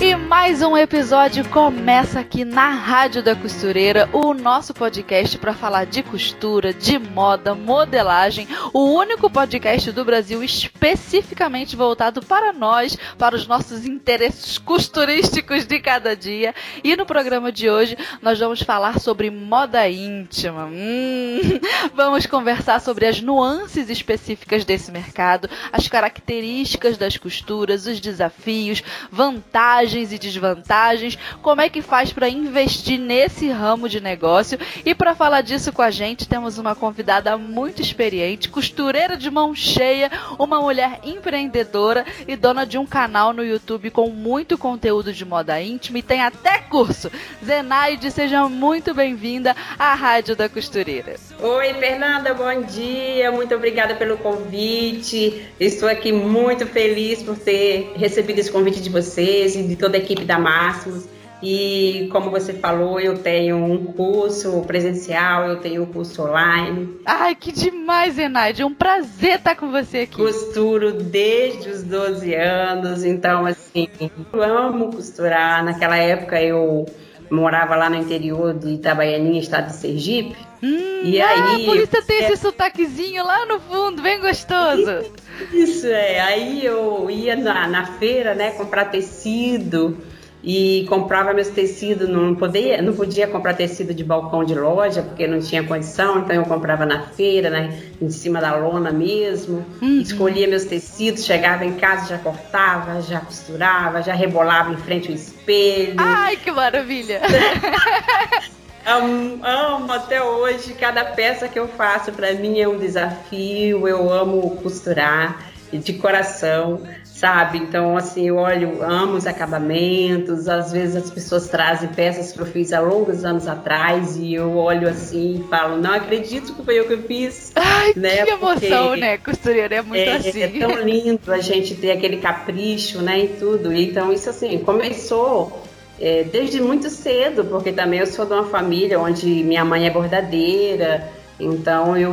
E mais um episódio começa aqui na Rádio da Costureira, o nosso podcast para falar de costura, de moda, modelagem, o único podcast do Brasil especificamente voltado para nós, para os nossos interesses costurísticos de cada dia. E no programa de hoje nós vamos falar sobre moda íntima. Hum, vamos conversar sobre as nuances específicas desse mercado, as características das costuras, os desafios, vantagens vantagens e desvantagens, como é que faz para investir nesse ramo de negócio. E para falar disso com a gente, temos uma convidada muito experiente, costureira de mão cheia, uma mulher empreendedora e dona de um canal no YouTube com muito conteúdo de moda íntima e tem até curso. Zenaide, seja muito bem-vinda à Rádio da Costureira. Oi, Fernanda, bom dia. Muito obrigada pelo convite. Estou aqui muito feliz por ter recebido esse convite de vocês e toda a equipe da Máximos. E como você falou, eu tenho um curso presencial, eu tenho um curso online. Ai, que demais, Enaide. É um prazer estar com você aqui. Costuro desde os 12 anos, então assim, eu amo costurar. Naquela época eu morava lá no interior de Itabaianinha, estado de Sergipe. Hum, e ah, aí, por isso tem é... esse sotaquezinho lá no fundo, bem gostoso. Isso, é. Aí eu ia na, na feira, né, comprar tecido e comprava meus tecidos, não podia, não podia comprar tecido de balcão de loja, porque não tinha condição, então eu comprava na feira, né, em cima da lona mesmo, uhum. escolhia meus tecidos, chegava em casa, já cortava, já costurava, já rebolava em frente ao espelho. Ai, que maravilha! amo, amo até hoje, cada peça que eu faço para mim é um desafio, eu amo costurar de coração sabe? Então, assim, eu olho, amo os acabamentos, às vezes as pessoas trazem peças que eu fiz há longos anos atrás e eu olho assim e falo, não acredito que foi eu que eu fiz. Ai, né? que emoção, Porque né? Costureira é muito é, assim. É tão lindo a gente ter aquele capricho, né, e tudo. Então, isso assim, começou é, desde muito cedo, porque também eu sou de uma família onde minha mãe é bordadeira, então eu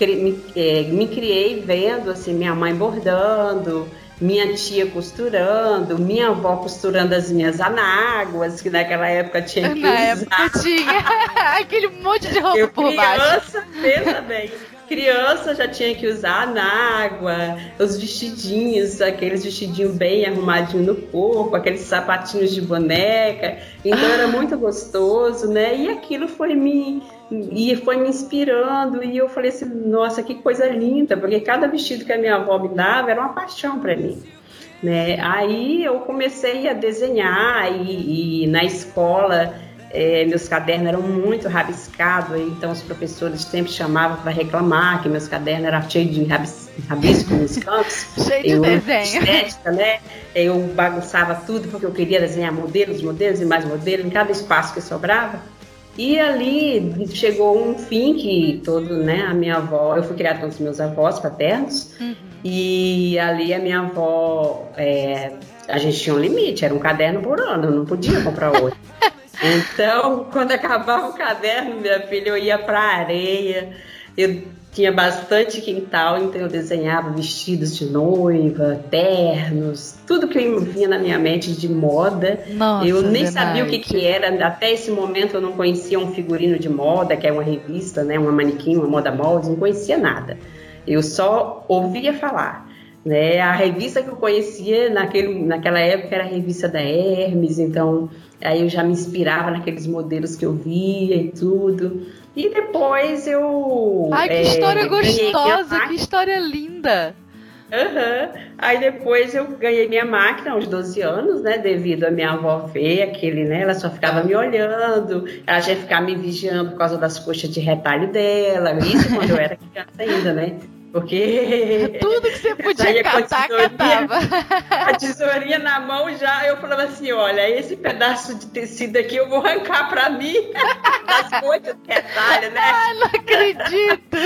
me, é, me criei vendo assim minha mãe bordando, minha tia costurando, minha avó costurando as minhas anáguas, que naquela época tinha que Na usar. época tinha aquele monte de roupa eu, por baixo. Criança, pensa bem. Criança já tinha que usar anágua, os vestidinhos, aqueles vestidinhos bem arrumadinhos no corpo, aqueles sapatinhos de boneca. Então era muito gostoso, né? E aquilo foi me e foi me inspirando e eu falei assim, nossa, que coisa linda, porque cada vestido que a minha avó me dava era uma paixão para mim. Né? Aí eu comecei a desenhar e, e na escola é, meus cadernos eram muito rabiscados, então os professores sempre chamavam para reclamar que meus cadernos eram cheios de rabis, rabisco nos cantos. Cheio de eu, desenho. Estética, né? Eu bagunçava tudo porque eu queria desenhar modelos, modelos e mais modelos em cada espaço que sobrava. E ali chegou um fim que todo, né, a minha avó, eu fui criada com os meus avós paternos, uhum. e ali a minha avó, é, a gente tinha um limite, era um caderno por ano, não podia comprar outro. então, quando acabava o caderno, minha filha, eu ia para a areia, eu tinha bastante quintal, então eu desenhava vestidos de noiva, ternos, tudo que eu vinha na minha mente de moda. Nossa, eu nem sabia o que, que era, até esse momento eu não conhecia um figurino de moda, que é uma revista, né, uma manequim, uma moda molde, não conhecia nada. Eu só ouvia falar. Né? A revista que eu conhecia naquele, naquela época era a revista da Hermes, então aí eu já me inspirava naqueles modelos que eu via e tudo. E depois eu. Ai, que é, história gostosa, que história linda! Uhum. Aí depois eu ganhei minha máquina aos 12 anos, né? Devido a minha avó ver aquele, né? Ela só ficava me olhando, ela já ficava me vigiando por causa das coxas de retalho dela. Isso quando eu era criança ainda, né? Porque. Tudo que você podia catar, catava. A tesourinha na mão já, eu falava assim: olha, esse pedaço de tecido aqui eu vou arrancar pra mim. Das coisas retalho, né? Ah, não acredito!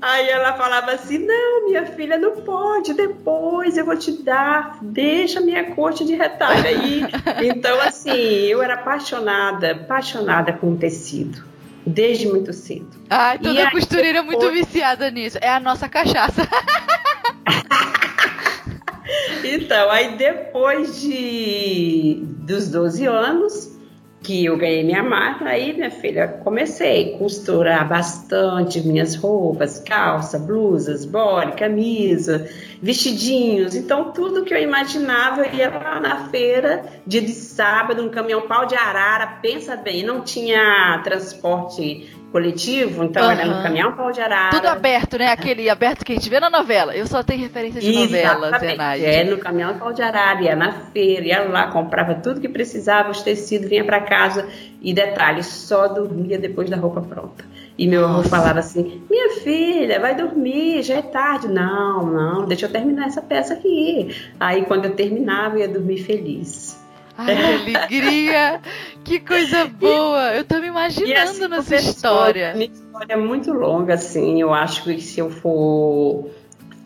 Aí ela falava assim: Não, minha filha, não pode, depois eu vou te dar, deixa minha corte de retalho aí. então, assim, eu era apaixonada, apaixonada com o tecido desde muito cedo. Ai, toda costureira é muito viciada nisso. É a nossa cachaça. então, aí depois de dos 12 anos, que eu ganhei minha máquina, aí, minha filha, comecei a costurar bastante minhas roupas, calça, blusas, body, camisa, vestidinhos. Então, tudo que eu imaginava, eu ia lá na feira, dia de sábado, um caminhão pau de arara, pensa bem, não tinha transporte coletivo, então uhum. era no caminhão pau de arara. Tudo aberto, né? Aquele aberto que a gente vê na novela. Eu só tenho referência de novela, Zenaide. É, no caminhão pau de arara, ia na feira, ia lá, comprava tudo que precisava, os tecidos, vinha para casa e detalhe, só dormia depois da roupa pronta. E meu avô falava assim: Minha filha, vai dormir, já é tarde. Não, não, deixa eu terminar essa peça aqui. Aí quando eu terminava, eu ia dormir feliz. Ai, que alegria! que coisa boa! Eu tô me imaginando assim, nessa história. Minha história é muito longa, assim. Eu acho que se eu for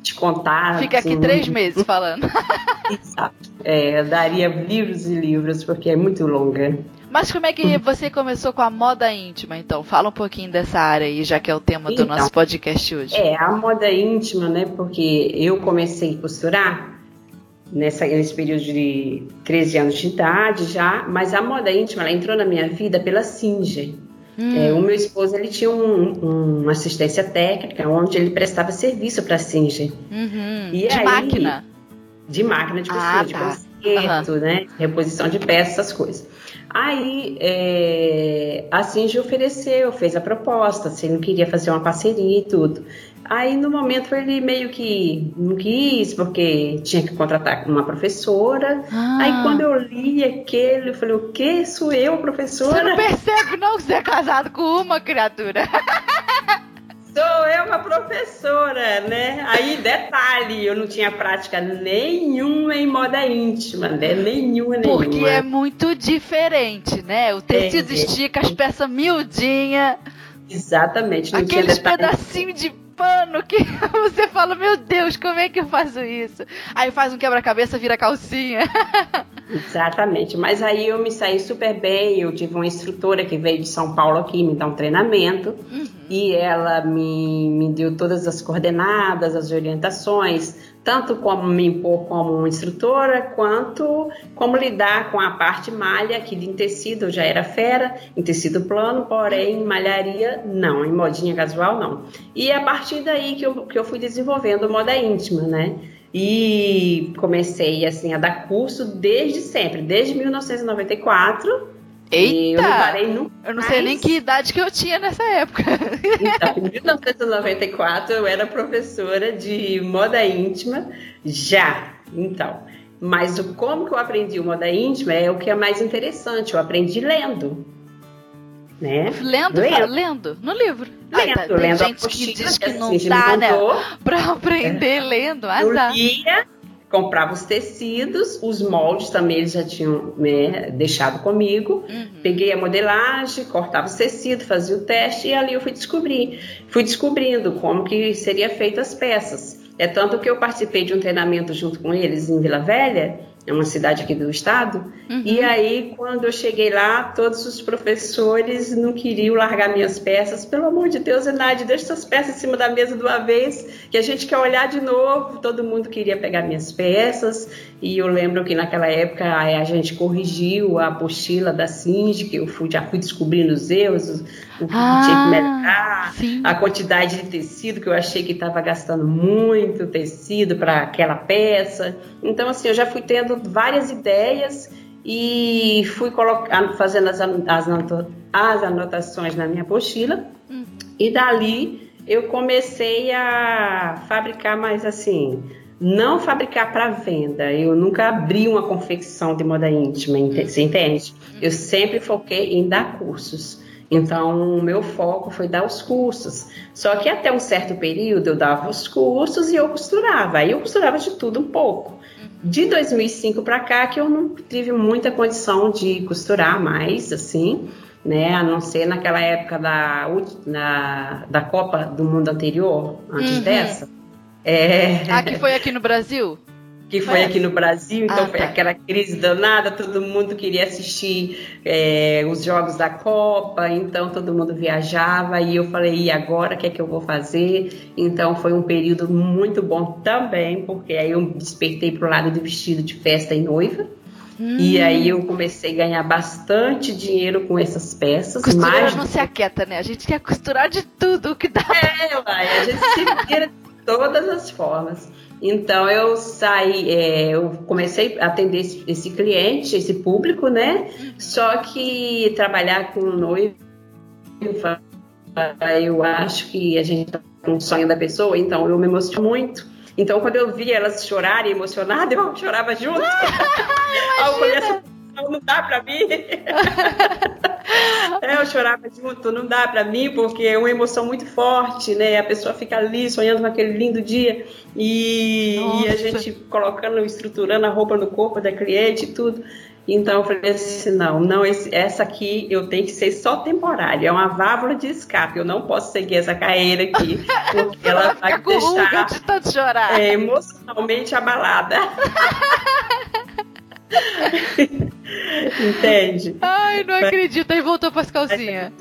te contar. Fica assim, aqui três meses falando. É, eu daria livros e livros, porque é muito longa. Mas como é que você começou com a moda íntima, então? Fala um pouquinho dessa área aí, já que é o tema do então, nosso podcast hoje. É, a moda íntima, né? Porque eu comecei a costurar nessa, nesse período de 13 anos de idade já, mas a moda íntima ela entrou na minha vida pela Singer. Hum. É, o meu esposo ele tinha um, uma assistência técnica onde ele prestava serviço para a Singer. Uhum. de aí, máquina? De máquina de costura, ah, de tá. conserto, uhum. né? Reposição de peças, essas coisas. Aí é, a Singer ofereceu, fez a proposta, se ele não queria fazer uma parceria e tudo. Aí no momento ele meio que não quis, porque tinha que contratar uma professora. Ah. Aí quando eu li aquele, eu falei, o que? Sou eu, professora? Você não percebe não que você é casado com uma criatura. Sou eu uma professora, né? Aí, detalhe, eu não tinha prática nenhuma em moda íntima, né? Nenhuma, nenhuma. Porque é muito diferente, né? O tecido é, estica, as peças miudinhas. Exatamente. Aqueles pedacinhos de pano que você fala, meu Deus, como é que eu faço isso? Aí faz um quebra-cabeça, vira calcinha. Exatamente, mas aí eu me saí super bem. Eu tive uma instrutora que veio de São Paulo aqui me dar um treinamento uhum. e ela me, me deu todas as coordenadas, as orientações, tanto como me impor como instrutora, quanto como lidar com a parte malha, que em tecido eu já era fera, em tecido plano, porém em malharia não, em modinha casual não. E a partir daí que eu, que eu fui desenvolvendo moda íntima, né? E comecei assim a dar curso desde sempre, desde 1994 Eita! Eu não parei nunca. Eu não sei nem que idade que eu tinha nessa época. Então, em 1994 eu era professora de moda íntima já. Então, mas o como que eu aprendi moda íntima é o que é mais interessante. Eu aprendi lendo. Né? Lendo, lendo, lendo no livro. Lendo, ah, tá, lendo gente que diz que, não dá, né? Pra aprender é. lendo, dá. Lia, comprava os tecidos, os moldes também eles já tinham né, deixado comigo. Uhum. Peguei a modelagem, cortava os tecidos, fazia o teste e ali eu fui descobrir. Fui descobrindo como que seria feito as peças. É tanto que eu participei de um treinamento junto com eles em Vila Velha é uma cidade aqui do estado. Uhum. E aí, quando eu cheguei lá, todos os professores não queriam largar minhas peças. Pelo amor de Deus, Enade, deixa suas peças em cima da mesa de uma vez, que a gente quer olhar de novo. Todo mundo queria pegar minhas peças. E eu lembro que naquela época a gente corrigiu a apostila da Singe, que eu fui, já fui descobrindo os erros, o que ah, tinha que melhorar, sim. a quantidade de tecido, que eu achei que estava gastando muito tecido para aquela peça. Então, assim, eu já fui tendo várias ideias e fui colocando, fazendo as, as, as anotações na minha apostila. Uhum. E dali eu comecei a fabricar mais assim, não fabricar para venda. Eu nunca abri uma confecção de moda íntima, você entende? Eu sempre foquei em dar cursos. Então, o meu foco foi dar os cursos. Só que até um certo período eu dava os cursos e eu costurava. Aí eu costurava de tudo um pouco. De 2005 para cá que eu não tive muita condição de costurar mais, assim, né? A não ser naquela época da, na, da Copa do Mundo anterior, antes uhum. dessa. É... Ah, que foi aqui no Brasil? Que foi aqui no Brasil, então ah, foi tá. aquela crise danada, todo mundo queria assistir é, os jogos da Copa, então todo mundo viajava e eu falei, e agora o que é que eu vou fazer? Então foi um período muito bom também, porque aí eu despertei pro lado do vestido de festa e noiva. Hum. E aí eu comecei a ganhar bastante dinheiro com essas peças. Costureira mais... não se aquieta, né? A gente quer costurar de tudo que dá. É, uai, a gente se vira de todas as formas. Então eu saí, é, eu comecei a atender esse, esse, cliente, esse público, né? Só que trabalhar com noivo, eu acho que a gente tá com um sonho da pessoa, então eu me emociono muito. Então quando eu vi elas chorarem emocionadas, eu chorava junto. Ah, falei, não dá pra mim. é, eu chorava junto, não dá pra mim, porque é uma emoção muito forte, né? A pessoa fica ali sonhando naquele lindo dia e, e a gente colocando, estruturando a roupa no corpo da cliente e tudo. Então eu falei assim, não, não, esse, essa aqui eu tenho que ser só temporária, é uma válvula de escape, eu não posso seguir essa carreira aqui, porque ela vai me deixar de chorar. É, emocionalmente abalada. Entende? Ai, não acredito. Aí voltou para as calcinhas.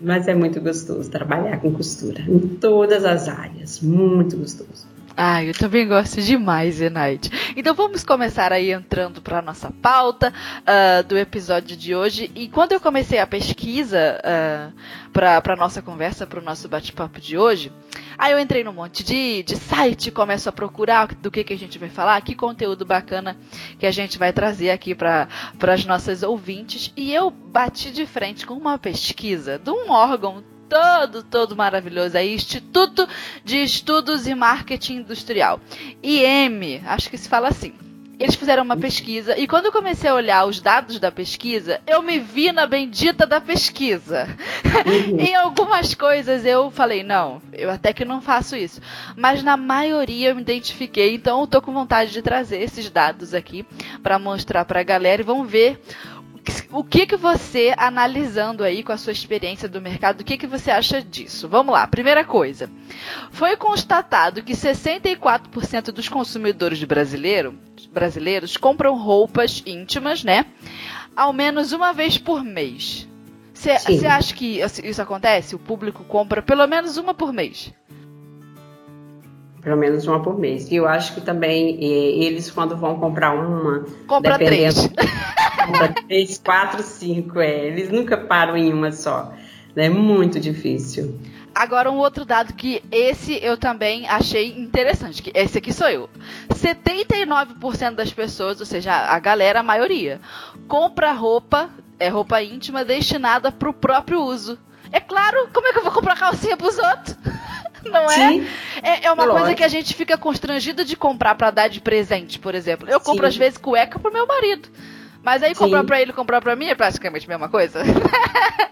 Mas é muito gostoso trabalhar com costura em todas as áreas. Muito gostoso. Ah, eu também gosto demais, Zenaide. Então vamos começar aí entrando para nossa pauta uh, do episódio de hoje. E quando eu comecei a pesquisa uh, ah, para nossa conversa, para o nosso bate-papo de hoje, aí eu entrei num monte de, de site, começo a procurar do que, que a gente vai falar, que conteúdo bacana que a gente vai trazer aqui para as nossas ouvintes. E eu bati de frente com uma pesquisa de um órgão todo, todo maravilhoso aí, Instituto de Estudos e Marketing Industrial. IM, acho que se fala assim. Eles fizeram uma pesquisa e quando eu comecei a olhar os dados da pesquisa, eu me vi na bendita da pesquisa. Uhum. em algumas coisas eu falei, não, eu até que não faço isso. Mas na maioria eu me identifiquei, então eu tô com vontade de trazer esses dados aqui para mostrar para a galera e vamos ver o que que você, analisando aí com a sua experiência do mercado, o que que você acha disso? Vamos lá, primeira coisa. Foi constatado que 64% dos consumidores brasileiro, brasileiros compram roupas íntimas, né? Ao menos uma vez por mês. Você acha que isso acontece? O público compra pelo menos uma por mês? Pelo menos uma por mês. E eu acho que também eles, quando vão comprar uma. Compra três. Compra três, quatro, cinco. É. Eles nunca param em uma só. É muito difícil. Agora, um outro dado que esse eu também achei interessante, que esse aqui sou eu. 79% das pessoas, ou seja, a galera, a maioria, compra roupa, é roupa íntima destinada para o próprio uso. É claro, como é que eu vou comprar calcinha para os outros? Não é? é? É, uma Lógico. coisa que a gente fica constrangido de comprar para dar de presente, por exemplo. Eu compro Sim. às vezes cueca pro meu marido. Mas aí comprar pra ele comprar pra mim é praticamente a mesma coisa.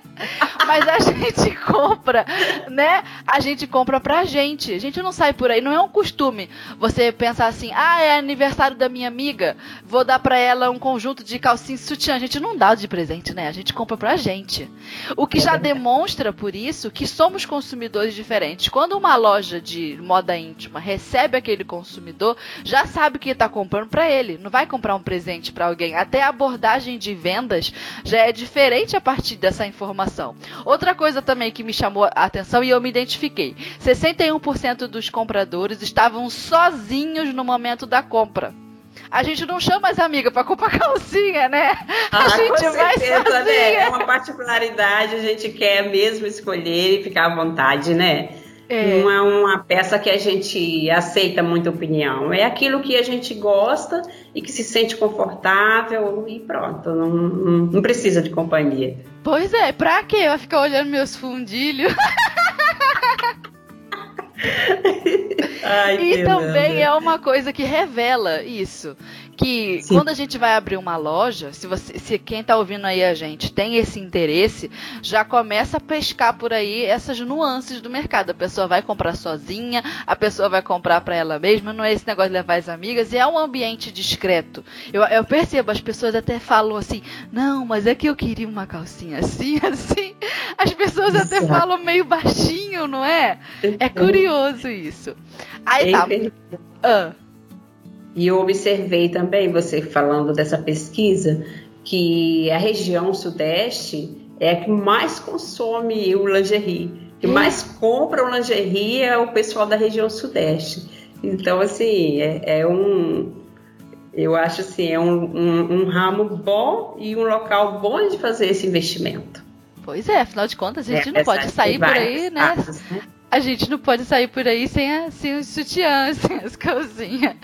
Mas a gente compra, né? A gente compra pra gente. A gente não sai por aí. Não é um costume você pensar assim: ah, é aniversário da minha amiga, vou dar pra ela um conjunto de calcinhas sutiã. A gente não dá de presente, né? A gente compra pra gente. O que já demonstra, por isso, que somos consumidores diferentes. Quando uma loja de moda íntima recebe aquele consumidor, já sabe que tá comprando pra ele. Não vai comprar um presente para alguém. Até a abordagem de vendas já é diferente a partir dessa informação. Outra coisa também que me chamou a atenção e eu me identifiquei: 61% dos compradores estavam sozinhos no momento da compra. A gente não chama as amigas para comprar calcinha, né? Ah, a gente com vai certeza, né? É uma particularidade, a gente quer mesmo escolher e ficar à vontade, né? É. Não é uma peça que a gente aceita muita opinião. É aquilo que a gente gosta e que se sente confortável e pronto. Não, não, não precisa de companhia. Pois é, pra quê? Vai ficar olhando meus fundilhos? Ai, e também é uma coisa que revela isso que Sim. quando a gente vai abrir uma loja, se você, se quem está ouvindo aí a gente tem esse interesse, já começa a pescar por aí essas nuances do mercado. A pessoa vai comprar sozinha, a pessoa vai comprar para ela mesma, não é esse negócio de levar as amigas, e é um ambiente discreto. Eu, eu percebo, as pessoas até falam assim, não, mas é que eu queria uma calcinha assim, assim. As pessoas até falam meio baixinho, não é? É curioso isso. Aí tá. Ah. E eu observei também, você falando dessa pesquisa, que a região sudeste é a que mais consome o lingerie, que hum. mais compra o lingerie é o pessoal da região sudeste. Então, assim, é, é um. Eu acho assim, é um, um, um, ramo bom e um local bom de fazer esse investimento. Pois é, afinal de contas, a gente é, não pode sair por aí, né? Né? A gente não pode sair por aí sem, a, sem os sutiãs, sem as calcinhas.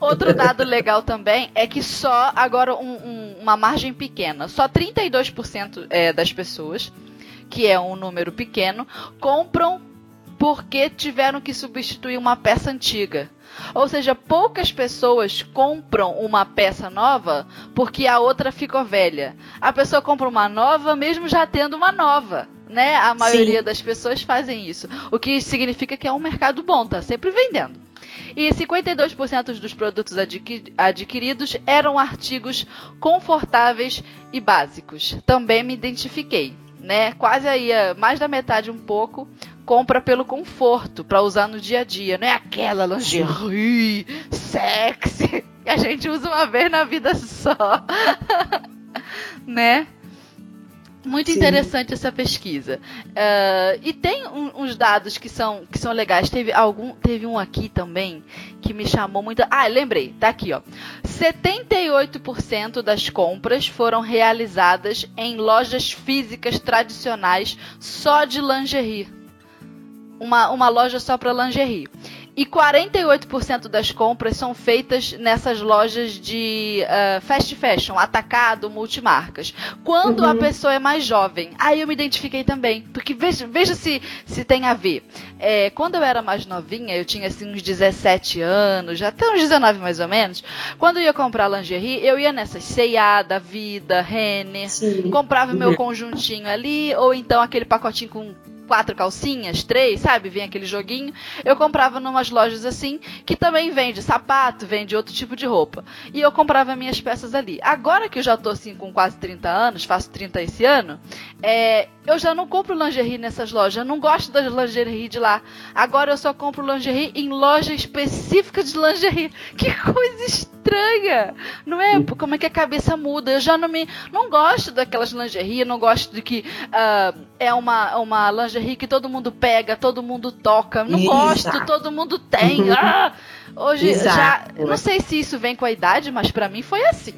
Outro dado legal também é que só, agora um, um, uma margem pequena, só 32% é, das pessoas, que é um número pequeno, compram porque tiveram que substituir uma peça antiga. Ou seja, poucas pessoas compram uma peça nova porque a outra ficou velha. A pessoa compra uma nova mesmo já tendo uma nova né? A maioria Sim. das pessoas fazem isso. O que significa que é um mercado bom, tá sempre vendendo. E 52% dos produtos adquiridos eram artigos confortáveis e básicos. Também me identifiquei, né? Quase aí, mais da metade um pouco compra pelo conforto para usar no dia a dia, não é aquela lingerie sexy que a gente usa uma vez na vida só. né? Muito Sim. interessante essa pesquisa. Uh, e tem um, uns dados que são, que são legais. Teve algum, teve um aqui também que me chamou muito. Ah, lembrei, tá aqui, ó. 78% das compras foram realizadas em lojas físicas tradicionais só de lingerie. Uma, uma loja só para lingerie. E 48% das compras são feitas nessas lojas de uh, fast fashion, atacado, multimarcas. Quando uhum. a pessoa é mais jovem, aí eu me identifiquei também. Porque veja, veja se, se tem a ver. É, quando eu era mais novinha, eu tinha assim uns 17 anos, já até uns 19 mais ou menos. Quando eu ia comprar lingerie, eu ia nessas C&A, da Vida, Renner, comprava uhum. meu conjuntinho ali, ou então aquele pacotinho com quatro calcinhas, três, sabe? Vem aquele joguinho. Eu comprava numas lojas assim, que também vende sapato, vende outro tipo de roupa. E eu comprava minhas peças ali. Agora que eu já tô assim com quase 30 anos, faço 30 esse ano, é, eu já não compro lingerie nessas lojas. Eu não gosto das lingerie de lá. Agora eu só compro lingerie em loja específica de lingerie. Que coisa estranha! Não é? Como é que a cabeça muda? Eu já não me. Não gosto daquelas lingerie, não gosto de que uh, é uma, uma lingerie lingerie que todo mundo pega, todo mundo toca. Não Exato. gosto, todo mundo tem. Ah, hoje Exato. já. Não sei se isso vem com a idade, mas para mim foi assim.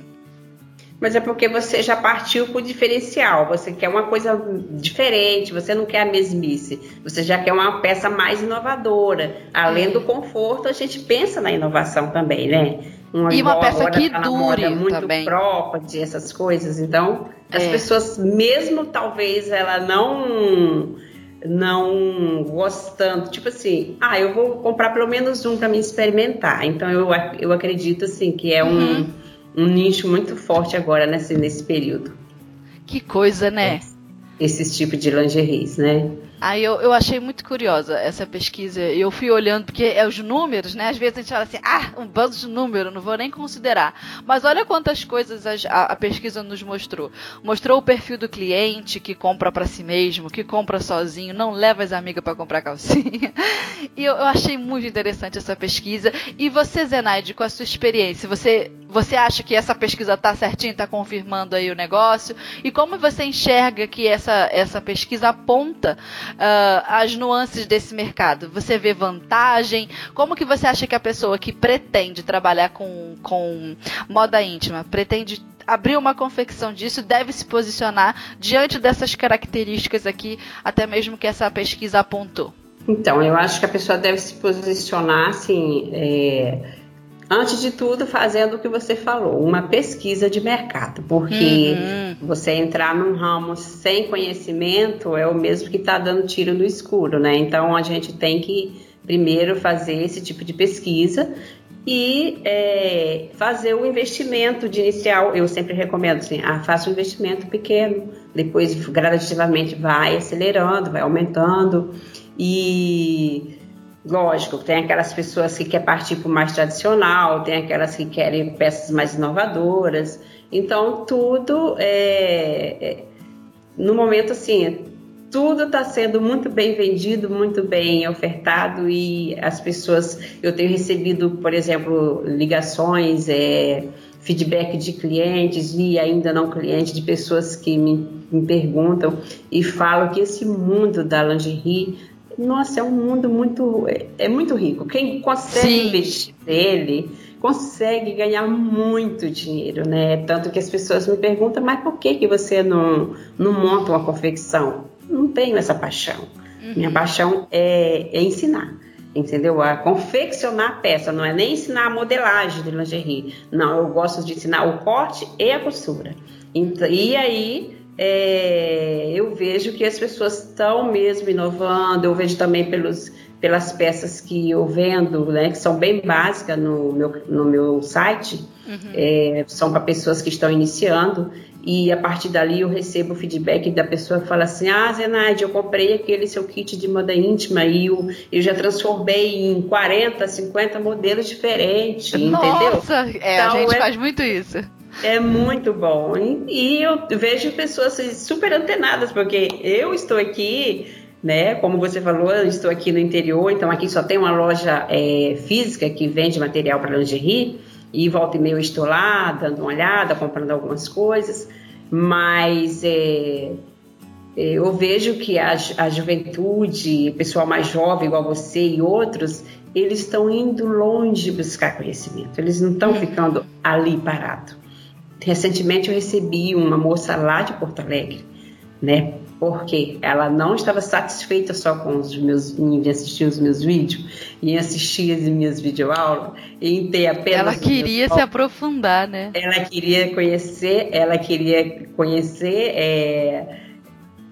Mas é porque você já partiu pro diferencial. Você quer uma coisa diferente, você não quer a mesmice. Você já quer uma peça mais inovadora. Além do conforto, a gente pensa na inovação também, né? Uma e uma peça que tá dure muito também. própria, essas coisas. Então, as é. pessoas, mesmo talvez ela não não gostando, tipo assim, ah, eu vou comprar pelo menos um para me experimentar. Então eu, eu acredito assim que é um, uhum. um nicho muito forte agora nesse, nesse período. Que coisa, né? Esses tipos de lingeries, né? Aí eu, eu achei muito curiosa essa pesquisa. Eu fui olhando, porque é os números, né? Às vezes a gente fala assim, ah, um bando de número, não vou nem considerar. Mas olha quantas coisas a, a pesquisa nos mostrou. Mostrou o perfil do cliente que compra para si mesmo, que compra sozinho, não leva as amigas para comprar calcinha. E eu, eu, achei muito interessante essa pesquisa. E você, Zenaide, com a sua experiência, você, você acha que essa pesquisa tá certinha, tá confirmando aí o negócio? E como você enxerga que essa, essa pesquisa aponta uh, as nuances desse mercado? Você vê vantagem? Como que você acha que a pessoa que pretende trabalhar com, com moda íntima, pretende abrir uma confecção disso, deve se posicionar diante dessas características aqui, até mesmo que essa pesquisa apontou? Então, eu acho que a pessoa deve se posicionar assim. É Antes de tudo, fazendo o que você falou, uma pesquisa de mercado, porque uhum. você entrar num ramo sem conhecimento é o mesmo que está dando tiro no escuro, né? Então a gente tem que primeiro fazer esse tipo de pesquisa e é, fazer o investimento de inicial. Eu sempre recomendo assim, ah, faça um investimento pequeno, depois gradativamente vai acelerando, vai aumentando e lógico, tem aquelas pessoas que querem partir para o mais tradicional, tem aquelas que querem peças mais inovadoras. Então tudo é, é no momento assim tudo está sendo muito bem vendido, muito bem ofertado e as pessoas, eu tenho recebido, por exemplo, ligações, é, feedback de clientes e ainda não clientes, de pessoas que me, me perguntam e falam que esse mundo da lingerie, nossa, é um mundo muito, é, é muito rico. Quem consegue Sim. investir nele consegue ganhar muito dinheiro, né? Tanto que as pessoas me perguntam, mas por que, que você não, não monta uma confecção? não tenho essa paixão. Uhum. Minha paixão é, é, ensinar, entendeu? A confeccionar a peça, não é nem ensinar a modelagem de lingerie. Não, eu gosto de ensinar o corte e a costura. E aí é, eu vejo que as pessoas estão mesmo inovando, eu vejo também pelos, pelas peças que eu vendo, né, que são bem básicas no meu, no meu site, uhum. é, são para pessoas que estão iniciando, e a partir dali eu recebo o feedback da pessoa que fala assim: Ah, Zenaide, eu comprei aquele seu kit de moda íntima e eu, eu já transformei em 40, 50 modelos diferentes, Nossa, entendeu? É, então, a gente é, faz muito isso. É muito bom. E, eu vejo pessoas super antenadas, porque eu estou aqui né? Como você falou, eu estou aqui no interior, então aqui só tem uma loja é, física que vende material para lingerie e volta e meia eu estou lá dando uma olhada, comprando algumas coisas, mas é, é, eu vejo que a, a juventude, pessoal mais jovem igual você e outros, eles estão indo longe buscar conhecimento, eles não estão ficando ali parado. Recentemente eu recebi uma moça lá de Porto Alegre, né, porque ela não estava satisfeita só com os meus em assistir os meus vídeos e assistir as minhas videoaulas em ter apenas ela queria se aprofundar né ela queria conhecer ela queria conhecer é,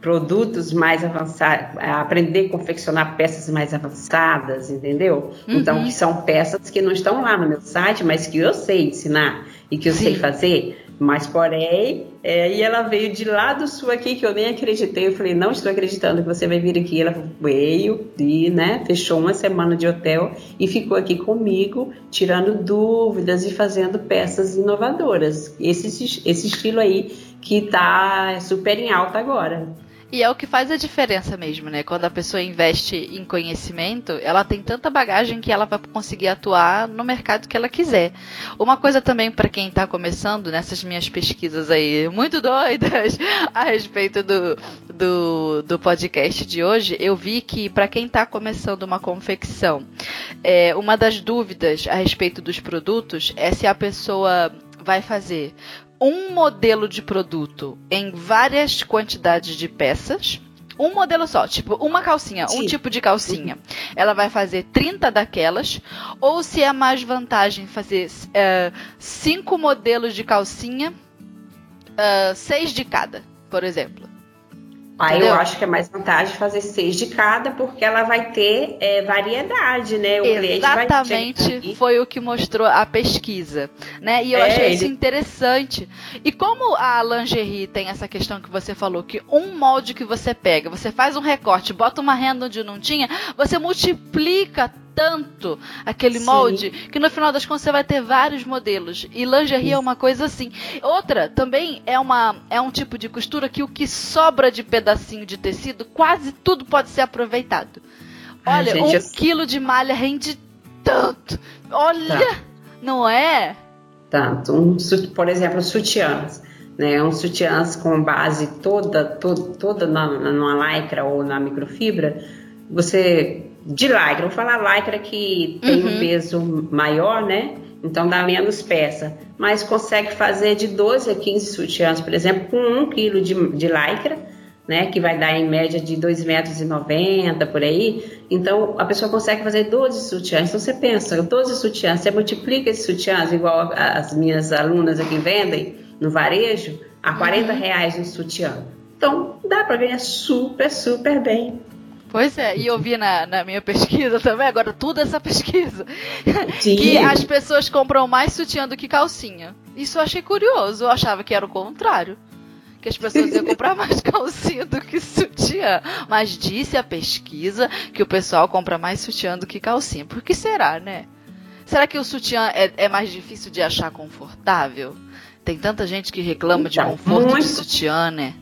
produtos mais avançados aprender a confeccionar peças mais avançadas entendeu uhum. então que são peças que não estão lá no meu site mas que eu sei ensinar e que eu Sim. sei fazer mas, porém, é, e ela veio de lá do sul aqui, que eu nem acreditei. Eu falei, não estou acreditando que você vai vir aqui. Ela veio e, né, fechou uma semana de hotel e ficou aqui comigo, tirando dúvidas e fazendo peças inovadoras. Esse, esse estilo aí que está super em alta agora. E é o que faz a diferença mesmo, né? Quando a pessoa investe em conhecimento, ela tem tanta bagagem que ela vai conseguir atuar no mercado que ela quiser. Uma coisa também para quem está começando nessas minhas pesquisas aí, muito doidas a respeito do, do, do podcast de hoje, eu vi que para quem está começando uma confecção, é, uma das dúvidas a respeito dos produtos é se a pessoa vai fazer um modelo de produto em várias quantidades de peças. Um modelo só, tipo uma calcinha, Sim. um tipo de calcinha. Ela vai fazer 30 daquelas. Ou se é mais vantagem fazer uh, cinco modelos de calcinha, uh, seis de cada, por exemplo. Aí eu acho que é mais vantagem fazer seis de cada, porque ela vai ter é, variedade, né? O Exatamente, foi o que mostrou a pesquisa, né? E eu é, achei ele... isso interessante. E como a lingerie tem essa questão que você falou, que um molde que você pega, você faz um recorte, bota uma renda onde não tinha, você multiplica tanto aquele Sim. molde que no final das contas você vai ter vários modelos. E lingerie Isso. é uma coisa assim. Outra também é uma é um tipo de costura que o que sobra de pedacinho de tecido, quase tudo pode ser aproveitado. Olha, Ai, gente, um eu... quilo de malha rende tanto. Olha, tá. não é? Tanto. Um, por exemplo, sutiãs. Né, um sutiãs com base toda, toda, toda na, numa lycra ou na microfibra, você de lycra. Vou falar lycra que tem uhum. um peso maior, né? Então dá menos peça. Mas consegue fazer de 12 a 15 sutiãs, por exemplo, com 1 kg de, de lycra, né? Que vai dar em média de 2,90 metros por aí. Então a pessoa consegue fazer 12 sutiãs. Então você pensa, 12 sutiãs, você multiplica esses sutiãs, igual as minhas alunas aqui vendem no varejo, a 40 uhum. reais um sutiã. Então dá para ganhar super, super bem. Pois é, e eu vi na, na minha pesquisa também, agora tudo essa pesquisa, Sim. que as pessoas compram mais sutiã do que calcinha. Isso eu achei curioso, eu achava que era o contrário. Que as pessoas iam comprar mais calcinha do que sutiã. Mas disse a pesquisa que o pessoal compra mais sutiã do que calcinha. Por que será, né? Será que o sutiã é, é mais difícil de achar confortável? Tem tanta gente que reclama então, de conforto muito, de sutiã, né?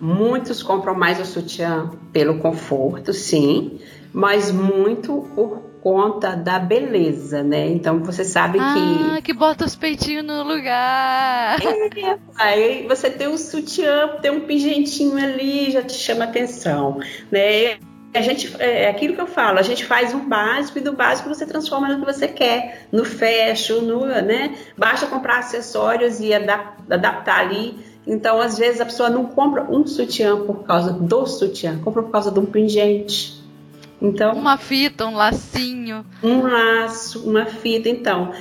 Muitos compram mais o sutiã pelo conforto, sim, mas muito por conta da beleza, né? Então você sabe ah, que. Ah, que bota os peitinhos no lugar. É, aí você tem um sutiã, tem um pingentinho ali, já te chama atenção, né? a gente é, é aquilo que eu falo, a gente faz um básico e do básico você transforma no que você quer, no fashion, no, né? Basta comprar acessórios e adaptar ali. Então, às vezes a pessoa não compra um sutiã por causa do sutiã, compra por causa de um pingente. Então, uma fita, um lacinho, um laço, uma fita, então,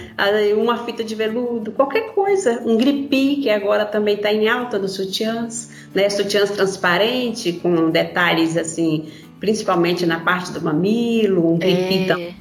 uma fita de veludo, qualquer coisa, um gripi que agora também está em alta nos sutiãs, né? Sutiãs transparente com detalhes assim principalmente na parte do mamilo, um pipi é.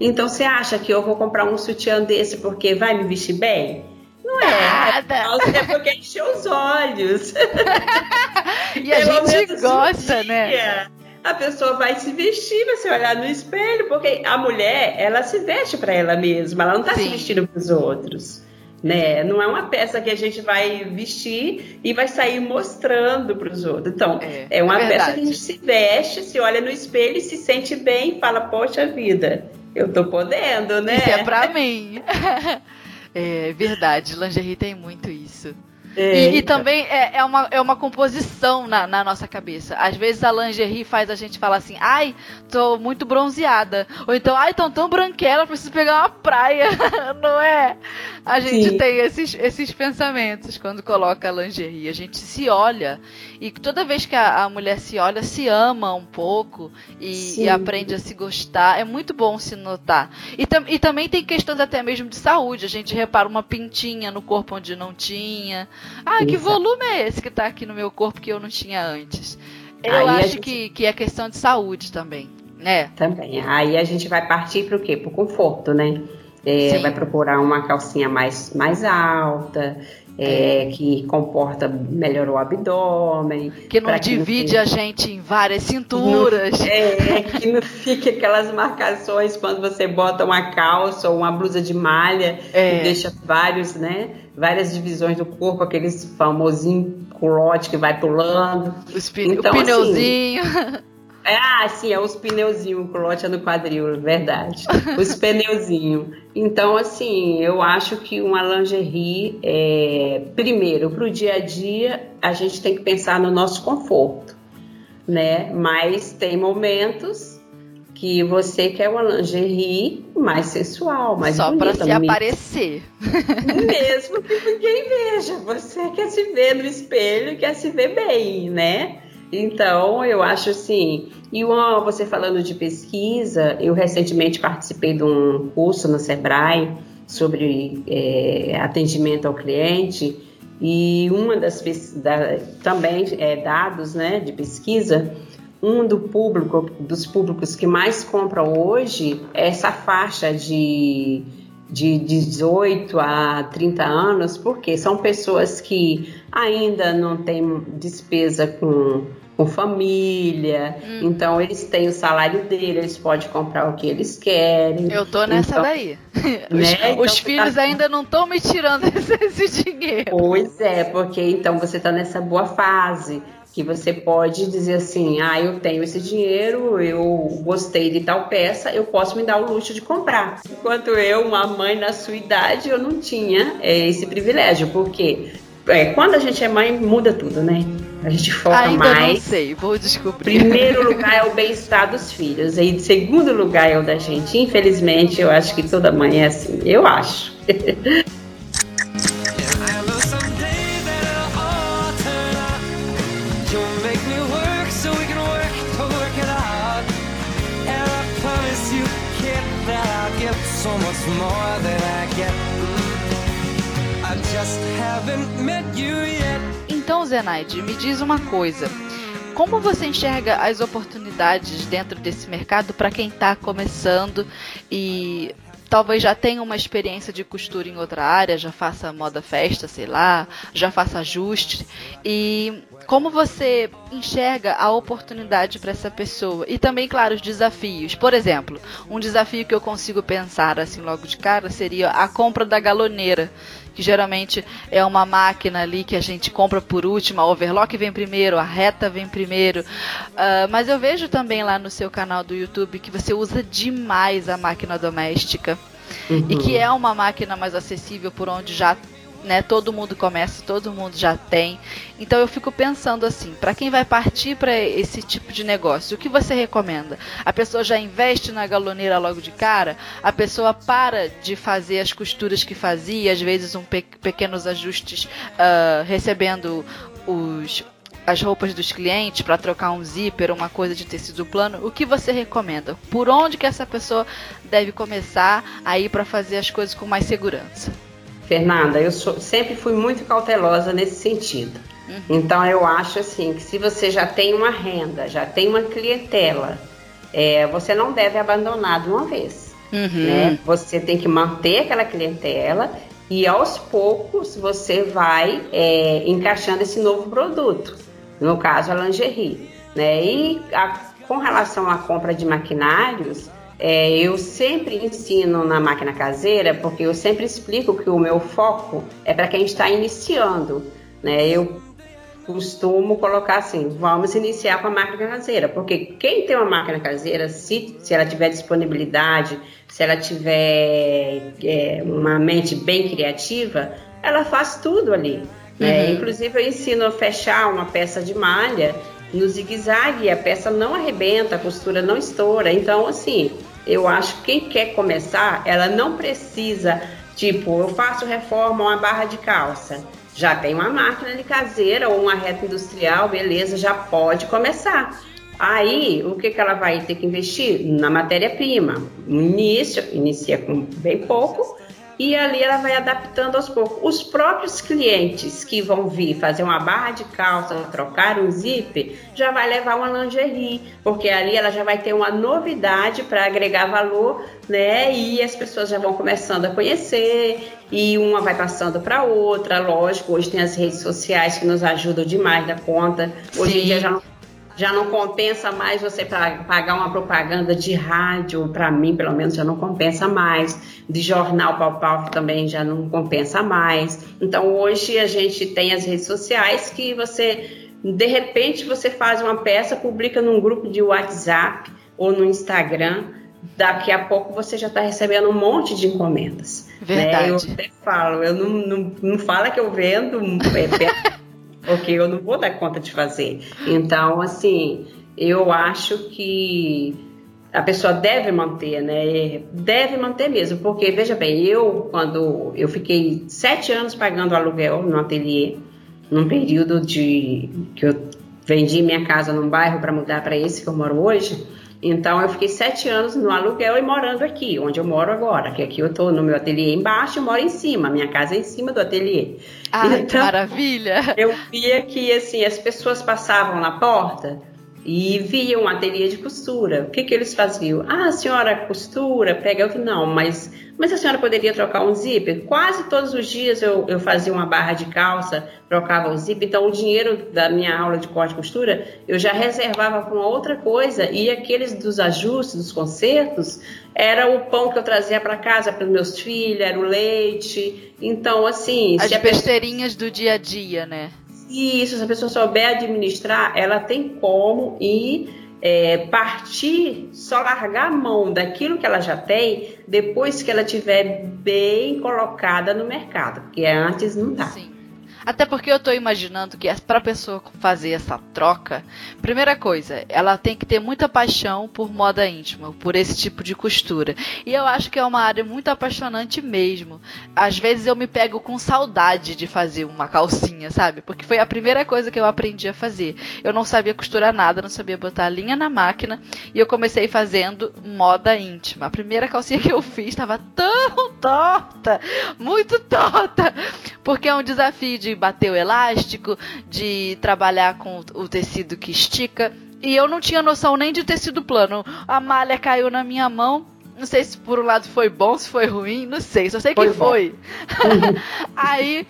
Então você acha que eu vou comprar um sutiã desse porque vai me vestir bem? Não é. Nada. É porque encheu os olhos. e a gente gosta, né? A pessoa vai se vestir, vai se olhar no espelho, porque a mulher, ela se veste para ela mesma, ela não está se vestindo para os outros né? Não é uma peça que a gente vai vestir e vai sair mostrando para os outros. Então, é, é uma é peça que a gente se veste, se olha no espelho e se sente bem e fala, poxa vida, eu tô podendo, né? Isso é para mim. é verdade, lingerie tem muito isso. E, e, também é, é, uma, é uma composição na, na, nossa cabeça. Às vezes a lingerie faz a gente falar assim, ai, tô muito bronzeada. Ou então, ai, tão tão branquela, preciso pegar uma praia. Não é? A gente Sim. tem esses, esses pensamentos quando coloca a lingerie. A gente se olha. E toda vez que a, a mulher se olha, se ama um pouco e, e, aprende a se gostar. É muito bom se notar. E, tam, e também tem questões até mesmo de saúde. A gente repara uma pintinha no corpo onde não tinha. Ah, que volume é esse que tá aqui no meu corpo que eu não tinha antes? Eu Aí acho gente... que, que é questão de saúde também, né? Também. Aí a gente vai partir para o quê? Para o conforto, né? É, vai procurar uma calcinha mais, mais alta, é, que comporta melhor o abdômen. Que não divide a gente em várias cinturas. Não, é, que não fique aquelas marcações quando você bota uma calça ou uma blusa de malha é. que deixa vários, né? Várias divisões do corpo, aqueles famosinho culote que vai pulando. então, o pneuzinho. Assim, ah, sim, é os pneuzinhos, colote no quadril, verdade. Os pneuzinhos. Então, assim, eu acho que uma lingerie, é, primeiro, para o dia a dia, a gente tem que pensar no nosso conforto, né? Mas tem momentos que você quer uma lingerie mais sensual, mais Só para se aparecer. Mesmo que ninguém veja. Você quer se ver no espelho, quer se ver bem, né? Então, eu acho assim. E você falando de pesquisa, eu recentemente participei de um curso no Sebrae sobre é, atendimento ao cliente e uma das da, também é, dados né, de pesquisa um do público dos públicos que mais compram hoje é essa faixa de de 18 a 30 anos, porque são pessoas que ainda não têm despesa com com família. Hum. Então eles têm o salário dele, eles podem comprar o que eles querem. Eu tô nessa então, daí. Né? Os, então, os filhos tá... ainda não estão me tirando esse, esse dinheiro. Pois é, porque então você tá nessa boa fase que você pode dizer assim, ah, eu tenho esse dinheiro, eu gostei de tal peça, eu posso me dar o luxo de comprar. Enquanto eu, uma mãe na sua idade, eu não tinha é, esse privilégio, porque é, quando a gente é mãe, muda tudo, né? A gente foca Ainda mais. Não sei, vou descobrir. Primeiro lugar é o bem-estar dos filhos. E segundo lugar é o da gente. Infelizmente, eu acho que toda mãe é assim. Eu acho. so much more than I get. I just haven't met you yet. Então, Zenaide, me diz uma coisa. como você enxerga as oportunidades dentro desse mercado para quem está começando e talvez já tenha uma experiência de costura em outra área, já faça moda festa, sei lá, já faça ajuste. E como você enxerga a oportunidade para essa pessoa? E também, claro, os desafios. Por exemplo, um desafio que eu consigo pensar assim logo de cara seria a compra da galoneira que geralmente é uma máquina ali que a gente compra por último, a overlock vem primeiro, a reta vem primeiro. Uh, mas eu vejo também lá no seu canal do YouTube que você usa demais a máquina doméstica. Uhum. E que é uma máquina mais acessível por onde já né? Todo mundo começa, todo mundo já tem. Então eu fico pensando assim, para quem vai partir para esse tipo de negócio, o que você recomenda? A pessoa já investe na galoneira logo de cara? A pessoa para de fazer as costuras que fazia, às vezes um pe pequenos ajustes, uh, recebendo os as roupas dos clientes para trocar um zíper, uma coisa de tecido plano, o que você recomenda? Por onde que essa pessoa deve começar a ir para fazer as coisas com mais segurança? Fernanda, eu sou, sempre fui muito cautelosa nesse sentido. Uhum. Então eu acho assim que se você já tem uma renda, já tem uma clientela, é, você não deve abandonar de uma vez. Uhum. Né? Você tem que manter aquela clientela e aos poucos você vai é, encaixando esse novo produto. No caso, a lingerie. Né? E a, com relação à compra de maquinários, é, eu sempre ensino na máquina caseira, porque eu sempre explico que o meu foco é para quem está iniciando. Né? Eu costumo colocar assim: vamos iniciar com a máquina caseira, porque quem tem uma máquina caseira, se, se ela tiver disponibilidade, se ela tiver é, uma mente bem criativa, ela faz tudo ali. Né? Uhum. Inclusive, eu ensino a fechar uma peça de malha no zigue-zague, a peça não arrebenta, a costura não estoura. Então, assim, eu acho que quem quer começar, ela não precisa, tipo, eu faço reforma uma barra de calça. Já tem uma máquina de caseira ou uma reta industrial, beleza, já pode começar. Aí, o que, que ela vai ter que investir? Na matéria-prima. No início, inicia com bem pouco, e ali ela vai adaptando aos poucos. Os próprios clientes que vão vir fazer uma barra de calça, trocar um zíper, já vai levar uma lingerie, porque ali ela já vai ter uma novidade para agregar valor, né? E as pessoas já vão começando a conhecer e uma vai passando para outra. Lógico, hoje tem as redes sociais que nos ajudam demais da conta. Hoje Sim. em dia já não já não compensa mais você pagar uma propaganda de rádio, para mim, pelo menos, já não compensa mais. De jornal pau-pau também já não compensa mais. Então, hoje a gente tem as redes sociais que você, de repente, você faz uma peça, publica num grupo de WhatsApp ou no Instagram. Daqui a pouco você já está recebendo um monte de encomendas. Verdade. Né? Eu até falo, eu não, não, não fala que eu vendo é, porque eu não vou dar conta de fazer. Então, assim, eu acho que a pessoa deve manter, né? Deve manter mesmo, porque veja bem, eu quando eu fiquei sete anos pagando aluguel no ateliê, num período de que eu vendi minha casa num bairro para mudar para esse que eu moro hoje. Então eu fiquei sete anos no aluguel e morando aqui, onde eu moro agora, que aqui eu estou no meu ateliê embaixo e moro em cima, minha casa é em cima do ateliê. Ai, então, maravilha! Eu via que assim, as pessoas passavam na porta e viam um ateliê de costura. O que, que eles faziam? Ah, a senhora costura, pega. Eu não, mas, mas a senhora poderia trocar um zíper? Quase todos os dias eu, eu fazia uma barra de calça, trocava o zíper. Então, o dinheiro da minha aula de corte e costura eu já reservava para uma outra coisa. E aqueles dos ajustes, dos concertos, era o pão que eu trazia para casa para os meus filhos, era o leite. Então, assim. As besteirinhas do dia a dia, né? Isso, se a pessoa souber administrar, ela tem como ir é, partir, só largar a mão daquilo que ela já tem depois que ela tiver bem colocada no mercado, porque antes não dá. Sim. Até porque eu estou imaginando que para a pessoa fazer essa troca, primeira coisa, ela tem que ter muita paixão por moda íntima, por esse tipo de costura. E eu acho que é uma área muito apaixonante mesmo. Às vezes eu me pego com saudade de fazer uma calcinha, sabe? Porque foi a primeira coisa que eu aprendi a fazer. Eu não sabia costurar nada, não sabia botar linha na máquina e eu comecei fazendo moda íntima. A primeira calcinha que eu fiz estava tão torta, muito torta, porque é um desafio de de bater o elástico, de trabalhar com o tecido que estica. E eu não tinha noção nem de tecido plano. A malha caiu na minha mão. Não sei se por um lado foi bom, se foi ruim, não sei, só sei que foi. foi. Aí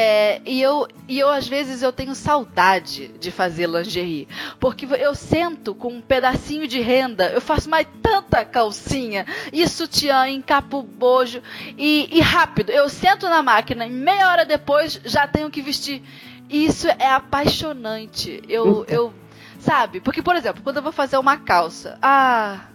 é, e, eu, e eu, às vezes, eu tenho saudade de fazer lingerie. Porque eu sento com um pedacinho de renda, eu faço mais tanta calcinha e sutiã, encapo bojo e, e rápido. Eu sento na máquina e meia hora depois já tenho que vestir. Isso é apaixonante. Eu, eu, sabe? Porque, por exemplo, quando eu vou fazer uma calça, ah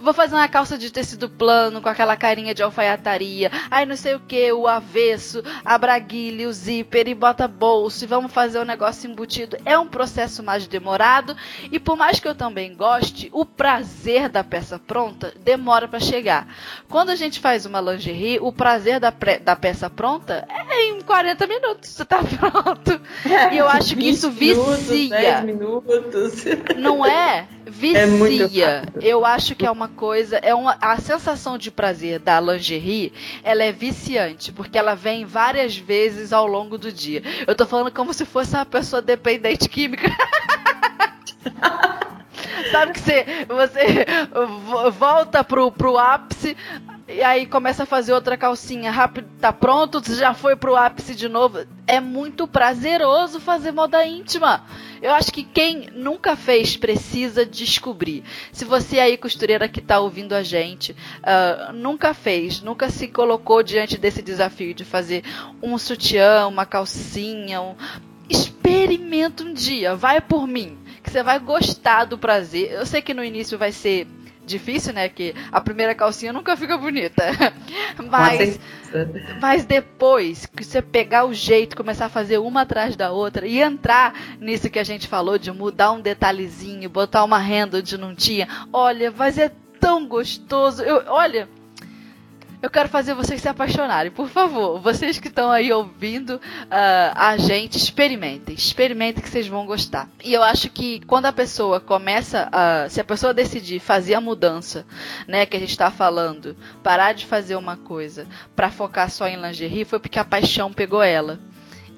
Vou fazer uma calça de tecido plano com aquela carinha de alfaiataria. Aí não sei o que, o avesso, a braguilha, o zíper e bota bolso. E vamos fazer o um negócio embutido. É um processo mais demorado. E por mais que eu também goste, o prazer da peça pronta demora para chegar. Quando a gente faz uma lingerie, o prazer da, da peça pronta é em 40 minutos. Você tá pronto. É, e eu acho que isso vicia. Minutos, minutos. Não é? Vicia. É eu acho que é uma coisa, é uma a sensação de prazer da lingerie, ela é viciante, porque ela vem várias vezes ao longo do dia. Eu tô falando como se fosse uma pessoa dependente química. Sabe que você, você volta pro, pro ápice, e aí começa a fazer outra calcinha rápido, tá pronto, já foi pro ápice de novo. É muito prazeroso fazer moda íntima. Eu acho que quem nunca fez precisa descobrir. Se você aí, costureira que tá ouvindo a gente, uh, nunca fez, nunca se colocou diante desse desafio de fazer um sutiã, uma calcinha, um... experimenta um dia, vai por mim, que você vai gostar do prazer. Eu sei que no início vai ser difícil, né? Que a primeira calcinha nunca fica bonita. Mas, mas depois que você pegar o jeito, começar a fazer uma atrás da outra e entrar nisso que a gente falou de mudar um detalhezinho, botar uma renda onde não tinha, olha, vai ser tão gostoso. Eu, olha, eu quero fazer vocês se apaixonarem. Por favor, vocês que estão aí ouvindo uh, a gente, experimentem. Experimentem que vocês vão gostar. E eu acho que quando a pessoa começa a. Se a pessoa decidir fazer a mudança, né, que a gente está falando, parar de fazer uma coisa para focar só em lingerie, foi porque a paixão pegou ela.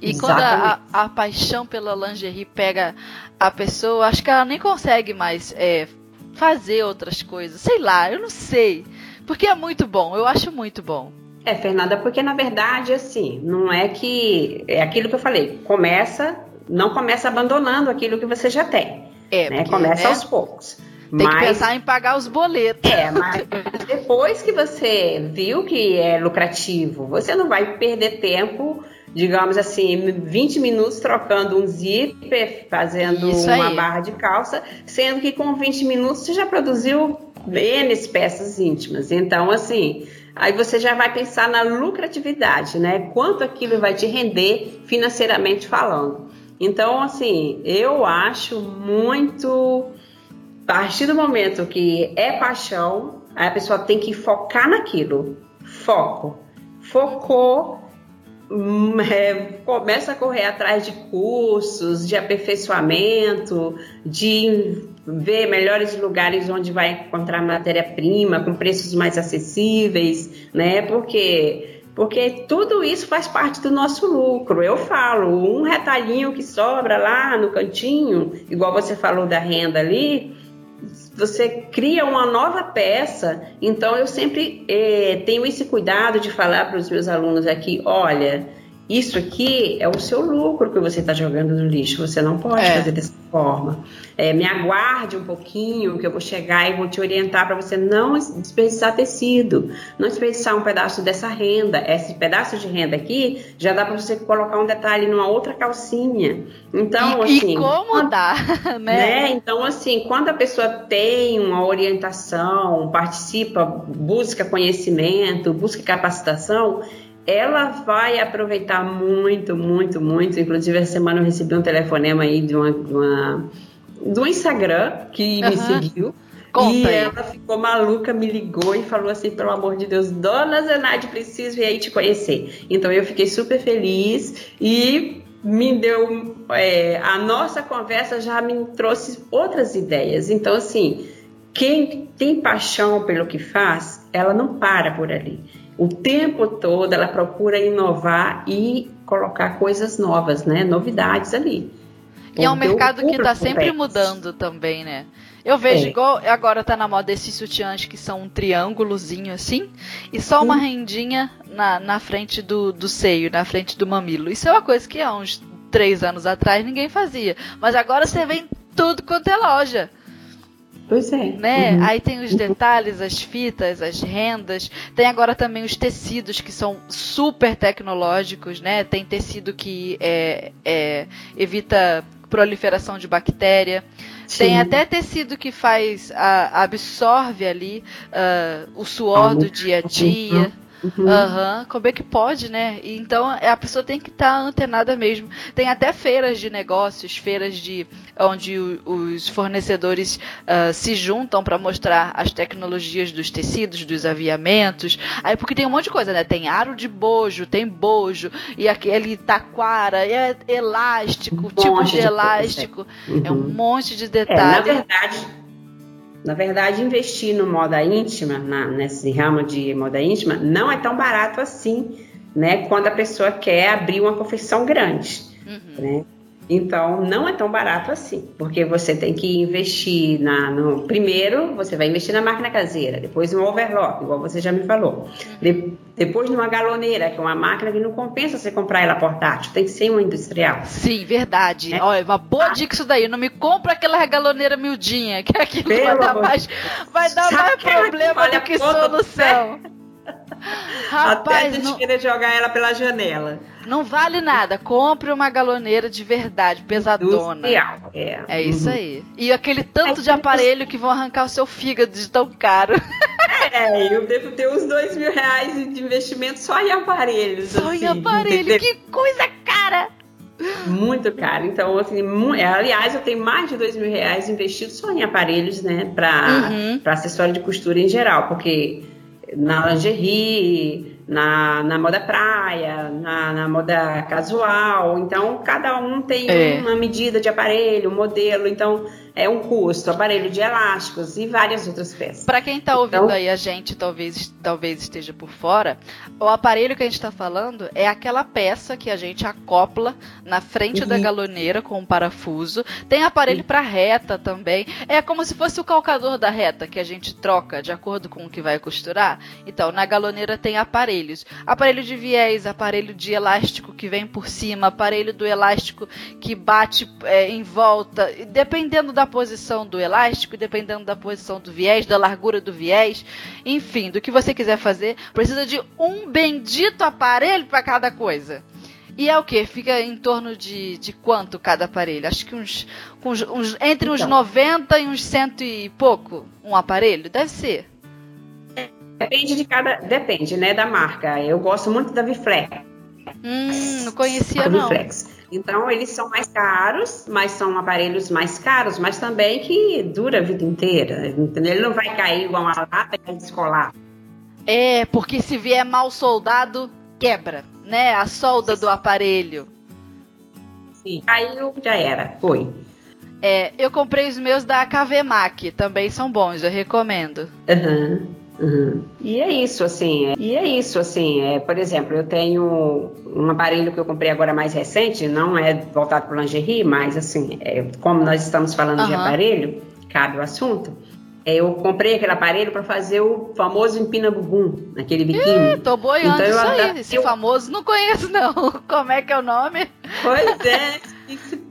E Exatamente. quando a, a, a, paixão pela lingerie pega a pessoa, acho que ela nem consegue mais é, fazer outras coisas. Sei lá, eu não sei. Porque é muito bom, eu acho muito bom. É, Fernanda, porque na verdade, assim, não é que. É aquilo que eu falei, começa, não começa abandonando aquilo que você já tem. É, né? Porque, começa né? aos poucos. Tem mas, que pensar em pagar os boletos. É, mas depois que você viu que é lucrativo, você não vai perder tempo, digamos assim, 20 minutos trocando um zíper, fazendo Isso uma aí. barra de calça, sendo que com 20 minutos você já produziu N peças íntimas. Então, assim, aí você já vai pensar na lucratividade, né? Quanto aquilo vai te render financeiramente falando. Então, assim, eu acho muito. A partir do momento que é paixão, a pessoa tem que focar naquilo. Foco. Focou, hum, é, começa a correr atrás de cursos, de aperfeiçoamento, de ver melhores lugares onde vai encontrar matéria-prima com preços mais acessíveis, né? Porque porque tudo isso faz parte do nosso lucro. Eu falo, um retalhinho que sobra lá no cantinho, igual você falou da renda ali, você cria uma nova peça. Então eu sempre eh, tenho esse cuidado de falar para os meus alunos aqui, olha, isso aqui é o seu lucro que você está jogando no lixo. Você não pode é. fazer dessa forma. É, me aguarde um pouquinho, que eu vou chegar e vou te orientar para você não desperdiçar tecido, não desperdiçar um pedaço dessa renda. Esse pedaço de renda aqui já dá para você colocar um detalhe numa outra calcinha. Então, e, assim. E como dá, né? né? Então, assim, quando a pessoa tem uma orientação, participa, busca conhecimento, busca capacitação ela vai aproveitar muito, muito, muito. Inclusive, essa semana eu recebi um telefonema aí de uma, de uma do Instagram que uhum. me seguiu. Conta e aí. ela ficou maluca, me ligou e falou assim: pelo amor de Deus, dona Zenade, preciso vir aí te conhecer. Então eu fiquei super feliz e me deu. É, a nossa conversa já me trouxe outras ideias. Então, assim, quem tem paixão pelo que faz, ela não para por ali o tempo todo ela procura inovar e colocar coisas novas, né? Novidades ali. E é um mercado que está sempre mudando também, né? Eu vejo é. igual agora tá na moda esses sutiãs que são um triângulozinho assim e só uma rendinha na, na frente do, do seio, na frente do mamilo. Isso é uma coisa que há uns três anos atrás ninguém fazia. Mas agora você vê em tudo quanto é loja. Pois é. Né? Uhum. Aí tem os detalhes, as fitas, as rendas. Tem agora também os tecidos que são super tecnológicos, né? Tem tecido que é, é, evita proliferação de bactéria. Sim. Tem até tecido que faz, a, absorve ali uh, o suor do dia a dia. Uhum. Uhum. Como é que pode, né? Então a pessoa tem que estar tá antenada mesmo. Tem até feiras de negócios, feiras de onde o, os fornecedores uh, se juntam para mostrar as tecnologias dos tecidos, dos aviamentos. Aí porque tem um monte de coisa, né? Tem aro de bojo, tem bojo e aquele taquara, é elástico, um tipo de, de elástico, uhum. é um monte de detalhes. É, na verdade na verdade, investir no moda íntima, na, nesse ramo de moda íntima, não é tão barato assim, né? Quando a pessoa quer abrir uma confecção grande, uhum. né? Então, não é tão barato assim, porque você tem que investir na, no primeiro, você vai investir na máquina caseira, depois no overlock, igual você já me falou, de, depois numa galoneira, que é uma máquina que não compensa você comprar ela portátil, tem que ser uma industrial. Sim, verdade. É. Olha, uma boa ah. dica isso daí, não me compra aquela galoneira miudinha, que aquilo Pelo vai dar mais, vai dar mais problema do que solução. Rapaz, Até a gente não... querer jogar ela pela janela. Não vale nada. Compre uma galoneira de verdade, pesadona. É. é isso uhum. aí. E aquele tanto de aparelho que vão arrancar o seu fígado de tão caro. É, eu devo ter uns dois mil reais de investimento só em aparelhos. Só assim, em aparelho, entendeu? que coisa cara! Muito caro. Então, assim, é, aliás, eu tenho mais de dois mil reais investidos só em aparelhos, né? Para uhum. acessório de costura em geral, porque na lingerie, na, na moda praia, na, na moda casual. Então, cada um tem é. uma medida de aparelho, um modelo. Então, é um custo, aparelho de elásticos e várias outras peças. Para quem está ouvindo então, aí a gente, talvez, talvez esteja por fora, o aparelho que a gente está falando é aquela peça que a gente acopla na frente uhum. da galoneira com um parafuso. Tem aparelho para reta também. É como se fosse o calcador da reta que a gente troca de acordo com o que vai costurar. Então, na galoneira tem aparelhos. Aparelho de viés, aparelho de elástico que vem por cima, aparelho do elástico que bate é, em volta. Dependendo da posição do elástico, dependendo da posição do viés, da largura do viés, enfim, do que você quiser fazer, precisa de um bendito aparelho para cada coisa. E é o que? Fica em torno de, de quanto cada aparelho? Acho que uns, uns, uns entre uns 90 então. e uns cento e pouco um aparelho, deve ser. Depende de cada, depende, né, da marca. Eu gosto muito da Viflex. Hum, não conhecia não. Viflex. Então, eles são mais caros, mas são aparelhos mais caros, mas também que dura a vida inteira. Entendeu? Ele não vai cair igual uma lata e descolar. É, porque se vier mal soldado, quebra, né? A solda do aparelho. Sim, caiu, já era, foi. É, eu comprei os meus da KVMAC, também são bons, eu recomendo. Aham. Uhum. Uhum. E é isso, assim. É, e é isso, assim. É, por exemplo, eu tenho um aparelho que eu comprei agora mais recente, não é voltado para lingerie, mas assim, é, como nós estamos falando uhum. de aparelho, cabe o assunto. É, eu comprei aquele aparelho para fazer o famoso empina bumbum, aquele biquíni. Ih, tô boiando então, isso aí. Esse eu... famoso não conheço não. Como é que é o nome? Pois é.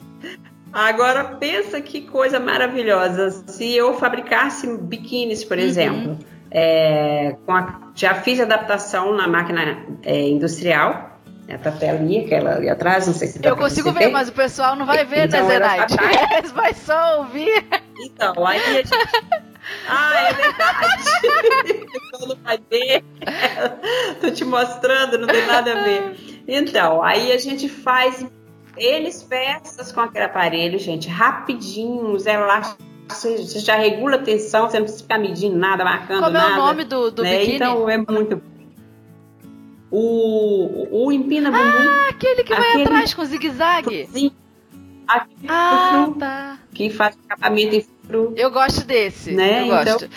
Agora pensa que coisa maravilhosa. Se eu fabricasse biquínis, por uhum. exemplo, é, a, já fiz adaptação na máquina é, industrial, a tapelinha, aquela ali atrás, não sei se Eu consigo ver, mas o pessoal não vai ver, então, né, Zenaide? Eles vai só ouvir. Então, aí a gente... Ah, é verdade. o não vai ver. Tô te mostrando, não tem nada a ver. Então, aí a gente faz eles peças com aquele aparelho, gente, rapidinho, os elásticos você já regula a tensão, você não precisa ficar medindo nada, marcando Como nada. Como é o nome do, do né? biquíni? Então é muito. O, o empina bumbum. Ah, aquele que aquele vai atrás com zigue-zague. Sim. ah, tá. Que faz acabamento em fru. Eu gosto desse. Né? Eu então, gosto.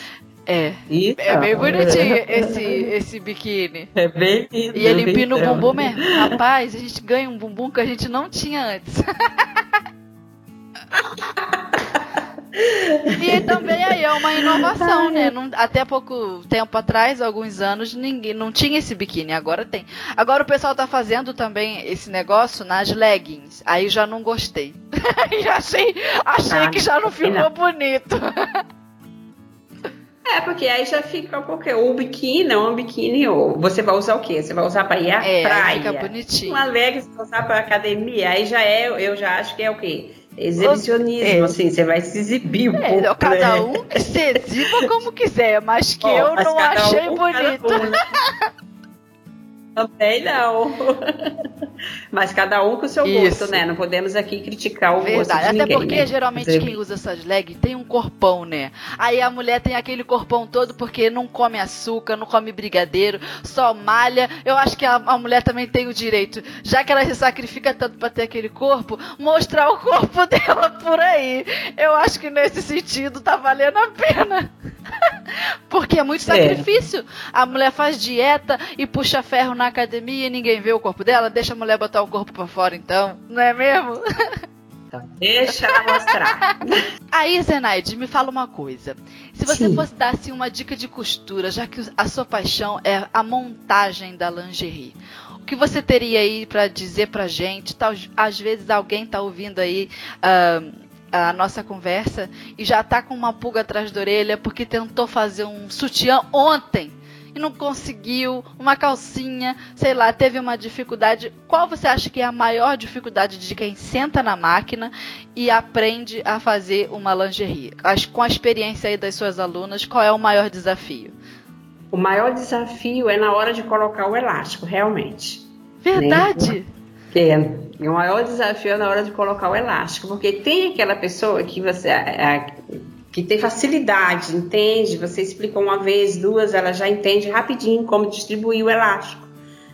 É. Então, é bem bonitinho esse, esse biquíni. É bem lindo. E ele empina o bumbum mesmo. Rapaz, a gente ganha um bumbum que a gente não tinha antes. E também aí é uma inovação, né? Não, até pouco tempo atrás, alguns anos, ninguém não tinha esse biquíni, agora tem. Agora o pessoal tá fazendo também esse negócio nas leggings. Aí já não gostei. já achei, achei ah, que já não ficou não. bonito. É, porque aí já fica qualquer. O biquíni, não, um biquíni, ou você vai usar o quê? Você vai usar para ir à é, praia. Fica bonitinho. Uma leggings você vai usar para academia, aí já é, eu já acho que é o quê? Exibicionismo, é. assim, você vai se exibir um é, pouco. Cada né? um se exiba como quiser, mas que oh, eu não achei um, bonito. Um, né? Também não. Mas cada um com o seu Isso. gosto, né? Não podemos aqui criticar o Verdade. gosto de Até ninguém, porque né? geralmente quem usa essas legs tem um corpão, né? Aí a mulher tem aquele corpão todo porque não come açúcar, não come brigadeiro, só malha. Eu acho que a, a mulher também tem o direito, já que ela se sacrifica tanto para ter aquele corpo, mostrar o corpo dela por aí. Eu acho que nesse sentido tá valendo a pena. porque é muito sacrifício. É. A mulher faz dieta e puxa ferro na academia e ninguém vê o corpo dela, deixa a mulher botar o corpo para fora então, não é mesmo? Então, deixa ela mostrar. Aí, Zenaide, me fala uma coisa. Se você Sim. fosse dar assim, uma dica de costura, já que a sua paixão é a montagem da lingerie, o que você teria aí para dizer pra gente? Tá, às vezes alguém tá ouvindo aí uh, a nossa conversa e já tá com uma pulga atrás da orelha porque tentou fazer um sutiã ontem e não conseguiu, uma calcinha, sei lá, teve uma dificuldade. Qual você acha que é a maior dificuldade de quem senta na máquina e aprende a fazer uma lingerie? Com a experiência aí das suas alunas, qual é o maior desafio? O maior desafio é na hora de colocar o elástico, realmente. Verdade. Né? É, o maior desafio é na hora de colocar o elástico, porque tem aquela pessoa que você que tem facilidade, entende? Você explicou uma vez, duas, ela já entende rapidinho como distribuir o elástico.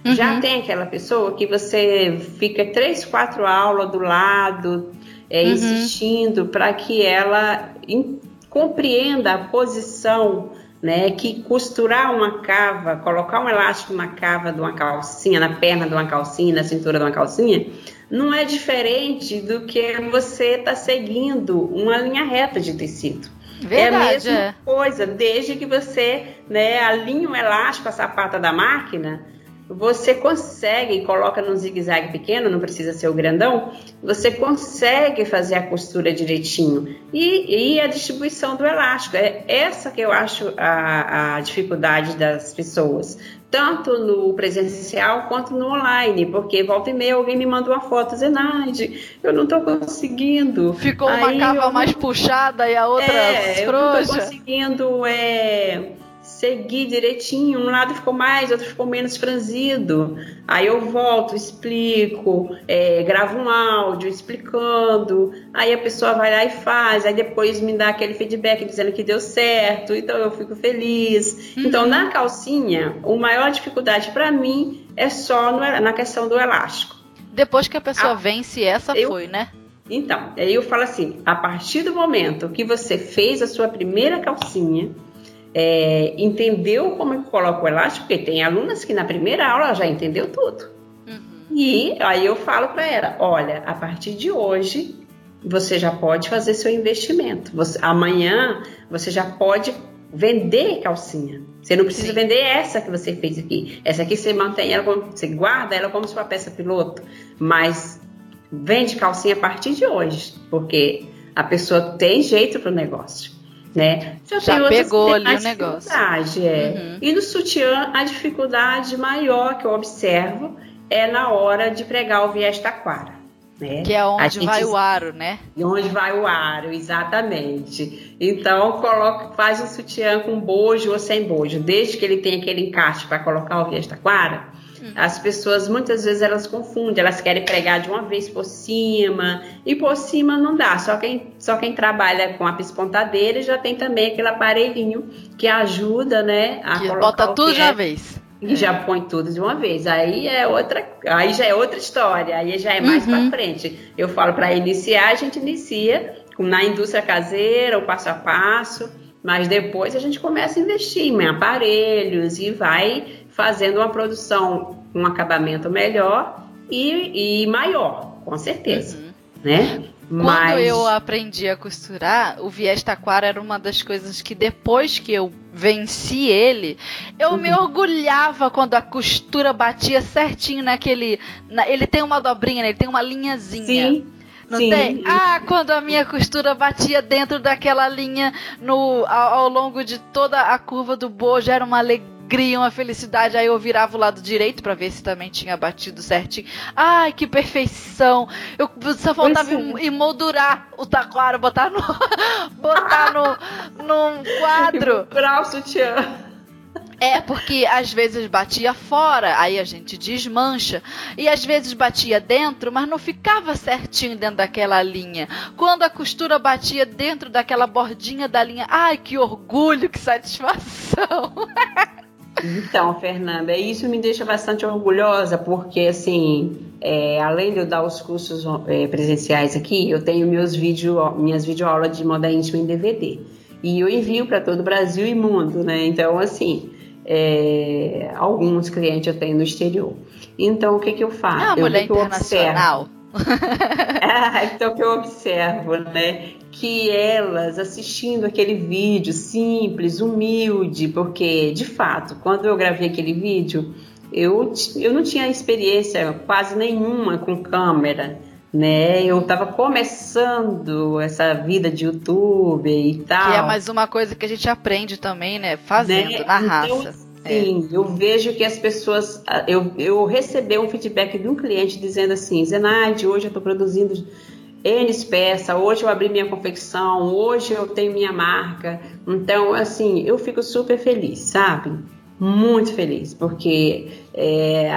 Uhum. Já tem aquela pessoa que você fica três, quatro aulas do lado, é, uhum. insistindo para que ela in, compreenda a posição, né? Que costurar uma cava, colocar um elástico na cava de uma calcinha, na perna de uma calcinha, na cintura de uma calcinha, não é diferente do que você está seguindo uma linha reta de tecido. Verdade, é a mesma é. coisa, desde que você né, alinha o elástico, a sapata da máquina, você consegue, coloca num zigue-zague pequeno, não precisa ser o grandão, você consegue fazer a costura direitinho. E, e a distribuição do elástico, é essa que eu acho a, a dificuldade das pessoas tanto no presencial quanto no online, porque volta e meia alguém me manda uma foto Zenaide, eu não estou conseguindo. Ficou uma Aí cava eu... mais puxada e a outra é, frouxa. Eu não estou conseguindo é, seguir direitinho. Um lado ficou mais, outro ficou menos franzido. Aí eu volto, explico, é, gravo um áudio explicando. Aí a pessoa vai lá e faz. Aí depois me dá aquele feedback dizendo que deu certo. Então eu fico feliz. Uhum. Então na calcinha, a maior dificuldade para mim é só no, na questão do elástico. Depois que a pessoa a, vence, essa eu, foi, né? Então, aí eu falo assim: a partir do momento que você fez a sua primeira calcinha é, entendeu como é que coloca o elástico, porque tem alunas que na primeira aula já entendeu tudo. Uhum. E aí eu falo para ela, olha, a partir de hoje você já pode fazer seu investimento. Você, amanhã você já pode vender calcinha. Você não precisa Sim. vender essa que você fez aqui. Essa aqui você mantém ela, como, você guarda ela como sua peça piloto, mas vende calcinha a partir de hoje, porque a pessoa tem jeito para o negócio né? Já, Já pegou ali o negócio. É. Uhum. E no sutiã, a dificuldade maior que eu observo é na hora de pregar o viés taquara. Né? Que é onde gente, vai o aro, né? Onde vai o aro, exatamente. Então, coloca, faz um sutiã com bojo ou sem bojo, desde que ele tenha aquele encaixe para colocar o viés taquara as pessoas muitas vezes elas confundem, elas querem pregar de uma vez por cima e por cima não dá. Só quem, só quem trabalha com a pispontadeira já tem também aquele aparelhinho que ajuda, né, a que bota tudo de uma vez. E já põe tudo de uma vez. Aí é outra, aí já é outra história. Aí já é mais uhum. para frente. Eu falo para iniciar, a gente inicia na indústria caseira, o passo a passo Mas depois a gente começa a investir em aparelhos e vai fazendo uma produção com um acabamento melhor e, e maior, com certeza, uhum. né? Quando Mas... eu aprendi a costurar, o viés taquara era uma das coisas que depois que eu venci ele, eu uhum. me orgulhava quando a costura batia certinho naquele. Na, ele tem uma dobrinha, né? ele tem uma linhazinha. Sim. Não Sim. tem? Ah, quando a minha costura batia dentro daquela linha no, ao, ao longo de toda a curva do bojo, era uma alegria alegria, uma felicidade. Aí eu virava o lado direito para ver se também tinha batido certinho. Ai, que perfeição! Eu só faltava emoldurar o taquara, botar no. botar no. num quadro. Pra o sutiã. É, porque às vezes batia fora, aí a gente desmancha. E às vezes batia dentro, mas não ficava certinho dentro daquela linha. Quando a costura batia dentro daquela bordinha da linha, ai que orgulho, que satisfação! Então, Fernanda, isso me deixa bastante orgulhosa, porque assim, é, além de eu dar os cursos é, presenciais aqui, eu tenho meus vídeo, minhas videoaulas de moda íntima em DVD. E eu envio para todo o Brasil e mundo, né? Então, assim, é, alguns clientes eu tenho no exterior. Então, o que, que eu faço? É uma mulher internacional. ah, então, o que eu observo, né? que elas assistindo aquele vídeo simples, humilde, porque de fato, quando eu gravei aquele vídeo, eu, eu não tinha experiência quase nenhuma com câmera, né? Eu estava começando essa vida de YouTube e tal. Que é mais uma coisa que a gente aprende também, né? Fazendo, né? na então, raça. Sim, é. eu vejo que as pessoas. Eu, eu recebi um feedback de um cliente dizendo assim: Zenaide, hoje eu estou produzindo N peça, hoje eu abri minha confecção, hoje eu tenho minha marca. Então, assim, eu fico super feliz, sabe? Muito feliz, porque é,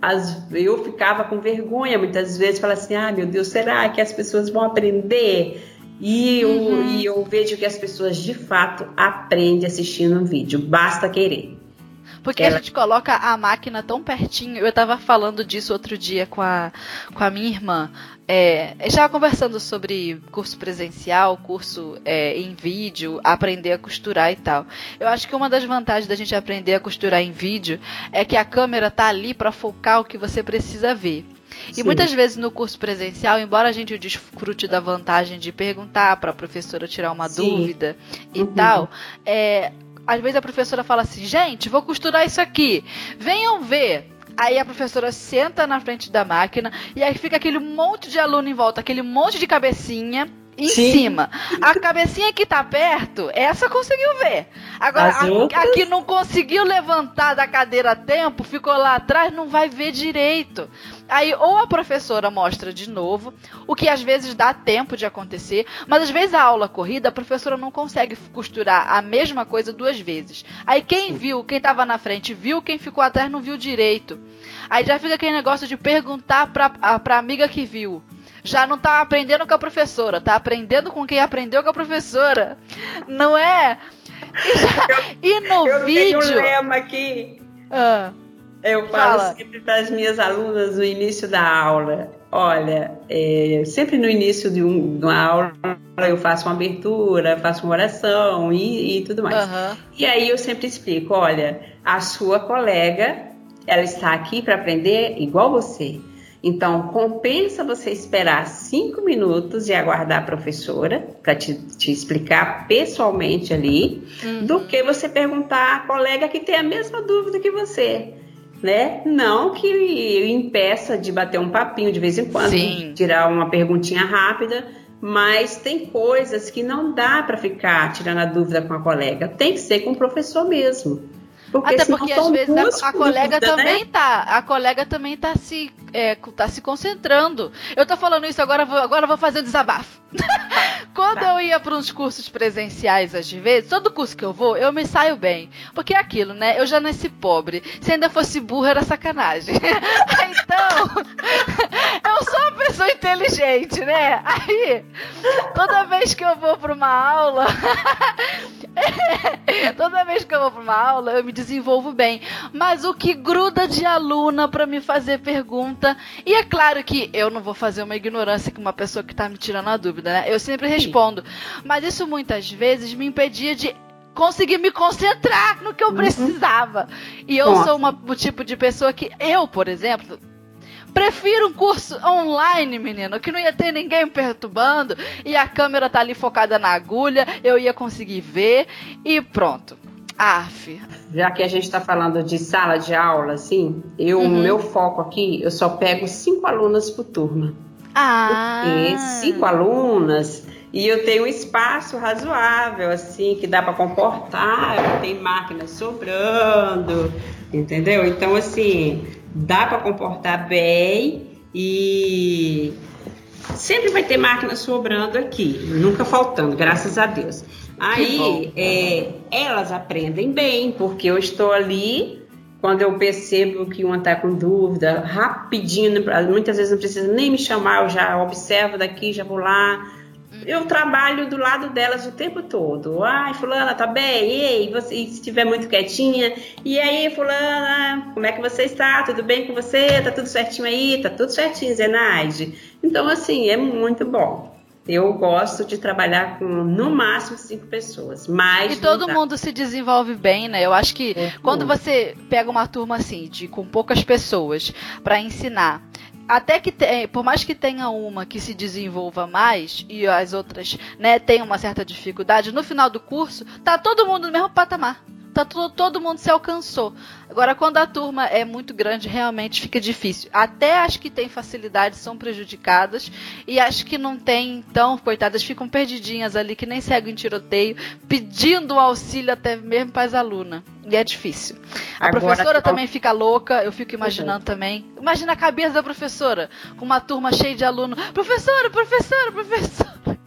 as, eu ficava com vergonha muitas vezes, falava assim, ah, meu Deus, será que as pessoas vão aprender? E eu, uhum. e eu vejo que as pessoas de fato aprendem assistindo um vídeo, basta querer. Porque Ela... a gente coloca a máquina tão pertinho. Eu estava falando disso outro dia com a, com a minha irmã. É, estava conversando sobre curso presencial, curso é, em vídeo, aprender a costurar e tal. Eu acho que uma das vantagens da gente aprender a costurar em vídeo é que a câmera tá ali para focar o que você precisa ver. E Sim. muitas vezes no curso presencial, embora a gente desfrute da vantagem de perguntar para a professora tirar uma Sim. dúvida e uhum. tal, é, às vezes a professora fala assim: gente, vou costurar isso aqui, venham ver. Aí a professora senta na frente da máquina e aí fica aquele monte de aluno em volta, aquele monte de cabecinha em Sim. cima. A cabecinha que tá perto, essa conseguiu ver. Agora, a, a, que não conseguiu levantar da cadeira a tempo, ficou lá atrás, não vai ver direito. Aí, ou a professora mostra de novo, o que às vezes dá tempo de acontecer, mas às vezes a aula corrida, a professora não consegue costurar a mesma coisa duas vezes. Aí, quem viu, quem tava na frente viu, quem ficou atrás não viu direito. Aí já fica aquele negócio de perguntar pra, a, pra amiga que viu já não tá aprendendo com a professora, tá aprendendo com quem aprendeu com a professora. Não é? E, já, e no eu vídeo. Tenho um lema aqui. Ah, eu falo fala. sempre para as minhas alunas no início da aula. Olha, é, sempre no início de, um, de, uma aula eu faço uma abertura, faço uma oração e, e tudo mais. Uhum. E aí eu sempre explico: olha, a sua colega, ela está aqui para aprender igual você. Então, compensa você esperar cinco minutos e aguardar a professora para te, te, explicar pessoalmente ali, uhum. do que você perguntar à colega que tem a mesma dúvida que você. Né? Não que impeça de bater um papinho de vez em quando, Sim. tirar uma perguntinha rápida, mas tem coisas que não dá para ficar tirando a dúvida com a colega, tem que ser com o professor mesmo. Porque Até porque às vezes a, a colega dúvida, também né? tá, a colega também tá se, é, tá se concentrando. Eu tô falando isso agora, vou, agora vou fazer desabafo. Quando tá. eu ia para uns cursos presenciais, às vezes, todo curso que eu vou, eu me saio bem. Porque é aquilo, né? Eu já nasci pobre. Se ainda fosse burro, era sacanagem. então, eu sou uma pessoa inteligente, né? Aí, toda vez que eu vou para uma aula, Toda vez que eu vou para uma aula, eu me desenvolvo bem. Mas o que gruda de aluna para me fazer pergunta. E é claro que eu não vou fazer uma ignorância com uma pessoa que está me tirando a dúvida, né? Eu sempre respondo. Mas isso muitas vezes me impedia de conseguir me concentrar no que eu uhum. precisava. E eu Nossa. sou uma, o tipo de pessoa que, eu, por exemplo, Prefiro um curso online, menino, que não ia ter ninguém perturbando e a câmera tá ali focada na agulha, eu ia conseguir ver e pronto. Af. Já que a gente está falando de sala de aula, assim, eu, uhum. meu foco aqui, eu só pego cinco alunas por turma. Ah. Porque cinco alunas e eu tenho um espaço razoável, assim, que dá para comportar, tem máquina sobrando, entendeu? Então, assim, dá para comportar bem e sempre vai ter máquina sobrando aqui, nunca faltando, graças a Deus. Aí é, elas aprendem bem, porque eu estou ali. Quando eu percebo que uma está com dúvida, rapidinho, muitas vezes não precisa nem me chamar, eu já observo daqui, já vou lá, eu trabalho do lado delas o tempo todo. Ai, fulana, tá bem? E aí, você, e se estiver muito quietinha? E aí, fulana, como é que você está? Tudo bem com você? Tá tudo certinho aí? Tá tudo certinho, Zenaide? Então, assim, é muito bom. Eu gosto de trabalhar com no máximo cinco pessoas. Mas e todo mundo se desenvolve bem, né? Eu acho que é, quando você pega uma turma assim, de com poucas pessoas, para ensinar, até que tem, por mais que tenha uma que se desenvolva mais e as outras, né, tenham uma certa dificuldade, no final do curso tá todo mundo no mesmo patamar tá todo, todo mundo se alcançou. Agora, quando a turma é muito grande, realmente fica difícil. Até as que têm facilidade são prejudicadas e as que não têm, então, coitadas, ficam perdidinhas ali, que nem seguem tiroteio, pedindo auxílio até mesmo para as alunas. E é difícil. A Agora, professora também fica louca, eu fico imaginando uhum. também. Imagina a cabeça da professora, com uma turma cheia de alunos. Professora, professora, professora.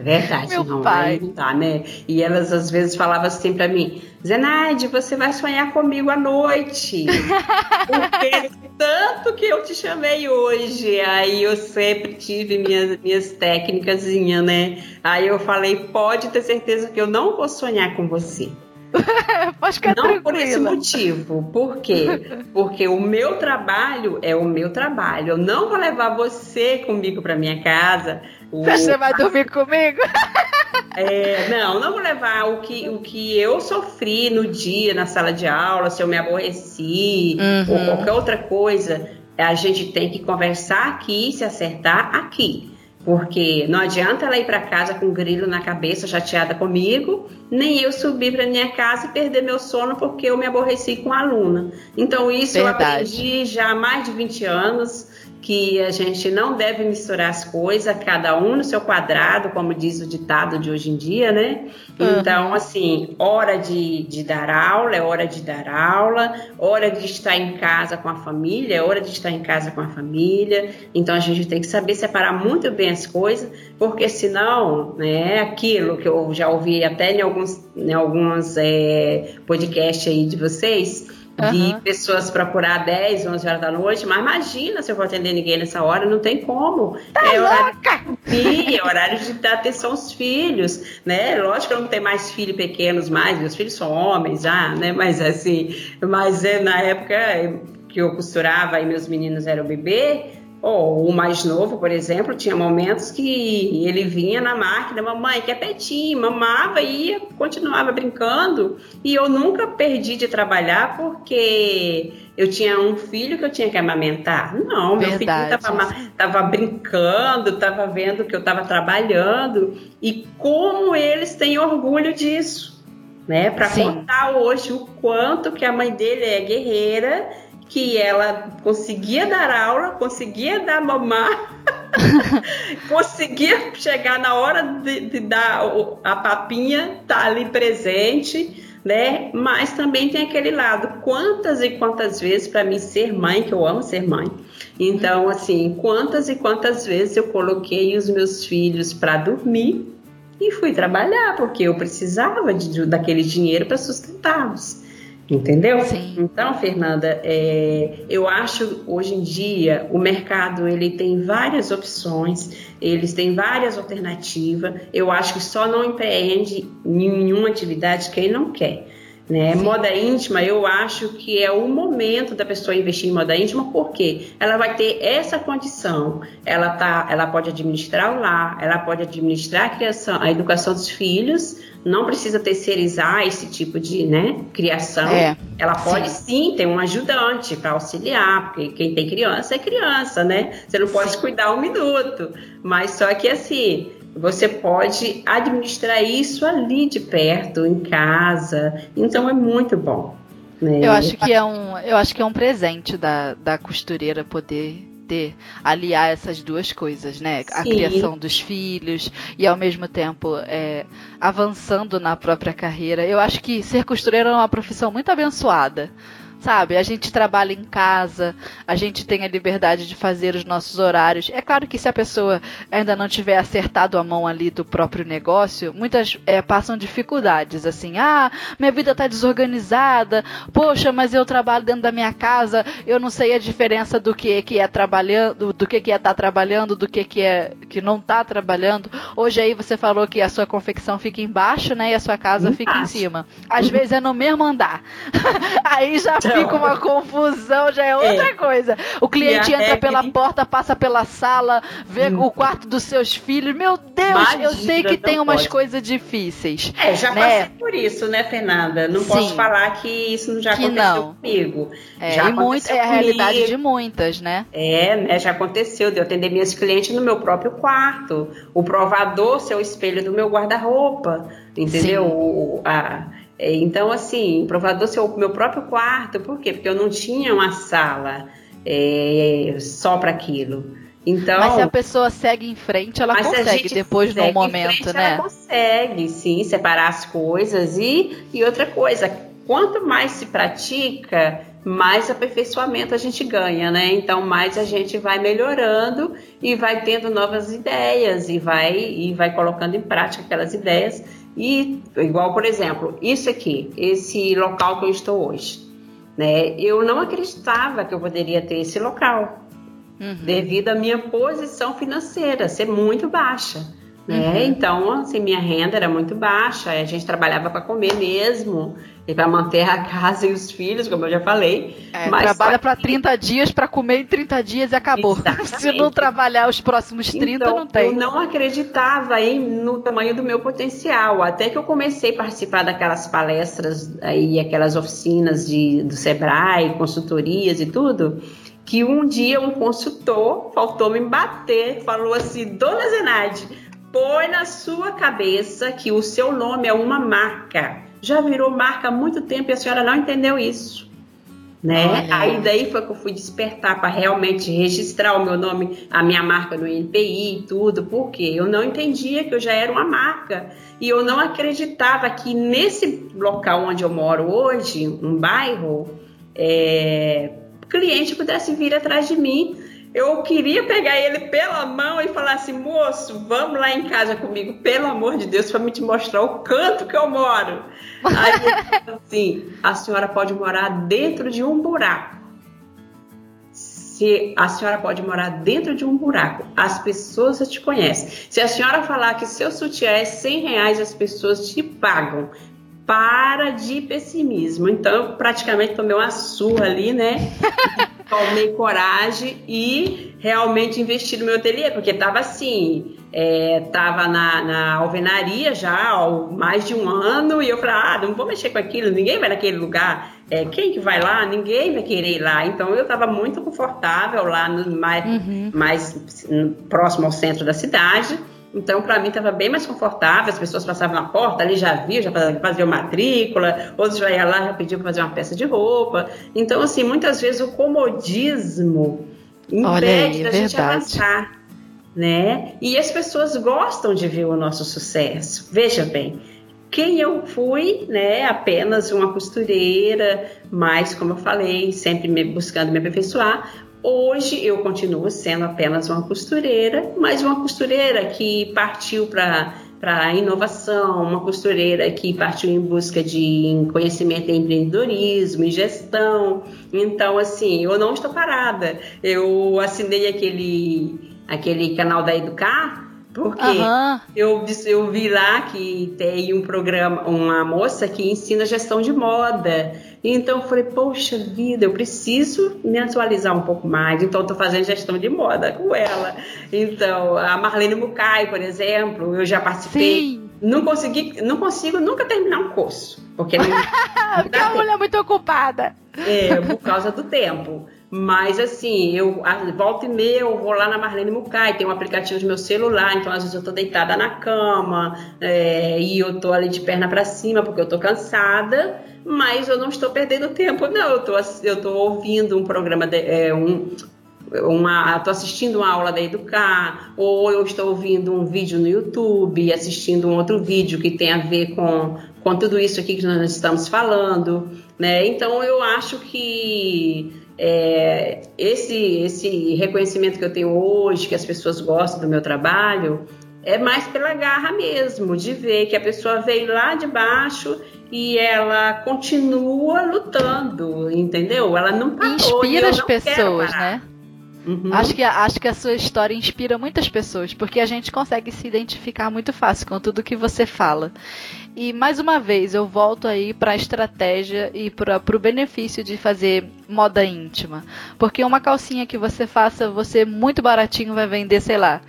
É verdade, Meu não, pai. não né? E elas às vezes falavam assim para mim, Zenaide, você vai sonhar comigo à noite. Porque tanto que eu te chamei hoje. Aí eu sempre tive minhas, minhas técnicas, né? Aí eu falei, pode ter certeza que eu não vou sonhar com você. Pode ficar Não tranquila. por esse motivo. Por quê? Porque o meu trabalho é o meu trabalho. Eu não vou levar você comigo para minha casa você vai dormir comigo? É, não, não vou levar o que, o que eu sofri no dia, na sala de aula, se eu me aborreci uhum. ou qualquer outra coisa. A gente tem que conversar aqui e se acertar aqui. Porque não adianta ela ir para casa com um grilo na cabeça, chateada comigo, nem eu subir para minha casa e perder meu sono porque eu me aborreci com a aluna. Então, isso Verdade. eu aprendi já há mais de 20 anos que a gente não deve misturar as coisas, cada um no seu quadrado, como diz o ditado de hoje em dia, né? Uhum. Então, assim, hora de, de dar aula é hora de dar aula, hora de estar em casa com a família é hora de estar em casa com a família. Então, a gente tem que saber separar muito bem as coisas, porque senão, né, aquilo que eu já ouvi até em alguns, em alguns é, podcasts aí de vocês, de uhum. pessoas procurar 10, 11 horas da noite, mas imagina se eu vou atender ninguém nessa hora, não tem como. Tá é horário, sim, é horário de dar atenção aos filhos, né? Lógico que eu não tenho mais filhos pequenos mais, meus filhos são homens já, né? Mas assim, mas é, na época que eu costurava e meus meninos eram bebê, ou o mais novo, por exemplo, tinha momentos que ele vinha na máquina, mamãe, quer petinho, mamava e ia, continuava brincando. E eu nunca perdi de trabalhar porque eu tinha um filho que eu tinha que amamentar. Não, meu Verdade. filho estava brincando, estava vendo que eu estava trabalhando. E como eles têm orgulho disso, né? Para contar hoje o quanto que a mãe dele é guerreira que ela conseguia dar aula, conseguia dar mamar, conseguia chegar na hora de, de, dar a papinha, tá ali presente, né? Mas também tem aquele lado, quantas e quantas vezes para mim ser mãe, que eu amo ser mãe. Então, assim, quantas e quantas vezes eu coloquei os meus filhos para dormir e fui trabalhar porque eu precisava de, daquele dinheiro para sustentá-los. Entendeu? Sim. Então, Fernanda, é, eu acho hoje em dia o mercado ele tem várias opções, eles têm várias alternativas. Eu acho que só não empreende nenhuma atividade quem não quer. Né? Moda íntima, eu acho que é o momento da pessoa investir em moda íntima, porque ela vai ter essa condição. Ela, tá, ela pode administrar o lar, ela pode administrar a, criação, a educação dos filhos, não precisa terceirizar esse tipo de né, criação. É, ela pode sim. sim ter um ajudante para auxiliar, porque quem tem criança é criança, né? Você não pode sim. cuidar um minuto. Mas só que assim você pode administrar isso ali de perto, em casa. Então é muito bom. Né? Eu acho que é um, eu acho que é um presente da, da costureira poder ter aliar essas duas coisas, né? Sim. A criação dos filhos e ao mesmo tempo é, avançando na própria carreira. Eu acho que ser costureira é uma profissão muito abençoada sabe? A gente trabalha em casa, a gente tem a liberdade de fazer os nossos horários. É claro que se a pessoa ainda não tiver acertado a mão ali do próprio negócio, muitas é, passam dificuldades, assim, ah, minha vida tá desorganizada, poxa, mas eu trabalho dentro da minha casa, eu não sei a diferença do que que é trabalhando, do que que é estar tá trabalhando, do que que é que não tá trabalhando. Hoje aí você falou que a sua confecção fica embaixo, né, e a sua casa fica em cima. Às vezes é no mesmo andar. aí já fica uma confusão, já é outra é. coisa. O cliente entra pela porta, passa pela sala, vê hum. o quarto dos seus filhos. Meu Deus, eu sei que tem umas coisas difíceis. É, já né? passei por isso, né, Fernanda? Não Sim. posso falar que isso não já que aconteceu não. comigo. É, já muito, é a realidade de muitas, né? É, né? Já aconteceu de eu atender minhas clientes no meu próprio quarto. O provador ser o espelho do meu guarda-roupa. Entendeu? O, a, então, assim, provador ser o meu próprio quarto, por quê? Porque eu não tinha uma sala é, só para aquilo. Então, mas se a pessoa segue em frente, ela consegue depois no momento, frente, né? Ela consegue, sim, separar as coisas e, e outra coisa, quanto mais se pratica, mais aperfeiçoamento a gente ganha, né? Então mais a gente vai melhorando e vai tendo novas ideias e vai e vai colocando em prática aquelas ideias e, igual, por exemplo, isso aqui, esse local que eu estou hoje, né? Eu não acreditava que eu poderia ter esse local, uhum. devido à minha posição financeira ser muito baixa. Né? Uhum. Então, assim, minha renda era muito baixa, a gente trabalhava para comer mesmo, e para manter a casa e os filhos, como eu já falei. É, trabalha para 30 dias para comer em 30 dias e acabou. Exatamente. Se não trabalhar os próximos 30, então, não tem. Eu não acreditava em, no tamanho do meu potencial, até que eu comecei a participar daquelas palestras e aquelas oficinas de, do Sebrae, consultorias e tudo que um dia um consultor faltou me bater, falou assim, Dona Zenade, põe na sua cabeça que o seu nome é uma marca. Já virou marca há muito tempo e a senhora não entendeu isso. Né? Aí daí foi que eu fui despertar para realmente registrar o meu nome, a minha marca no INPI e tudo, porque eu não entendia que eu já era uma marca e eu não acreditava que nesse local onde eu moro hoje, um bairro, é, cliente pudesse vir atrás de mim eu queria pegar ele pela mão e falar assim, moço, vamos lá em casa comigo, pelo amor de Deus, para me te mostrar o canto que eu moro. Aí ele assim, a senhora pode morar dentro de um buraco. Se a senhora pode morar dentro de um buraco, as pessoas já te conhecem. Se a senhora falar que seu sutiã é 100 reais, as pessoas te pagam para de pessimismo. Então, eu praticamente tomei uma surra ali, né? Tomei coragem e realmente investi no meu ateliê, porque estava assim, estava é, na, na, alvenaria já há mais de um ano e eu falei, ah, não vou mexer com aquilo, ninguém vai naquele lugar. É, quem que vai lá? Ninguém vai querer ir lá. Então eu estava muito confortável lá, no, mais, uhum. mais próximo ao centro da cidade. Então, para mim, estava bem mais confortável. As pessoas passavam na porta, ali já viam, já faziam matrícula, outros já iam lá, já pediam para fazer uma peça de roupa. Então, assim, muitas vezes o comodismo impede da gente avançar. Né? E as pessoas gostam de ver o nosso sucesso. Veja bem, quem eu fui, né, apenas uma costureira, mas como eu falei, sempre me buscando me aperfeiçoar, Hoje eu continuo sendo apenas uma costureira, mas uma costureira que partiu para para inovação, uma costureira que partiu em busca de conhecimento em empreendedorismo, em gestão. Então, assim, eu não estou parada. Eu assinei aquele, aquele canal da Educar porque uhum. eu, eu vi lá que tem um programa, uma moça que ensina gestão de moda. Então eu falei, poxa vida, eu preciso me atualizar um pouco mais. Então estou fazendo gestão de moda com ela. Então, a Marlene Mucay, por exemplo, eu já participei. Sim. Não consegui, não consigo nunca terminar um curso. Porque, não, porque a mulher é muito ocupada. É, por causa do tempo. Mas assim, eu volta e meia eu vou lá na Marlene Mucay, tem um aplicativo do meu celular, então às vezes eu tô deitada na cama é, e eu tô ali de perna para cima porque eu tô cansada, mas eu não estou perdendo tempo, não. Eu tô, eu tô ouvindo um programa, de, é, um, uma, estou assistindo uma aula da Educar, ou eu estou ouvindo um vídeo no YouTube, assistindo um outro vídeo que tem a ver com, com tudo isso aqui que nós estamos falando, né? Então eu acho que é, esse, esse reconhecimento que eu tenho hoje, que as pessoas gostam do meu trabalho, é mais pela garra mesmo, de ver que a pessoa veio lá de baixo e ela continua lutando, entendeu? Ela não parou. Inspira as pessoas, né? Uhum. Acho, que, acho que a sua história inspira muitas pessoas, porque a gente consegue se identificar muito fácil com tudo que você fala. E mais uma vez, eu volto aí para a estratégia e para o benefício de fazer moda íntima. Porque uma calcinha que você faça, você muito baratinho vai vender, sei lá,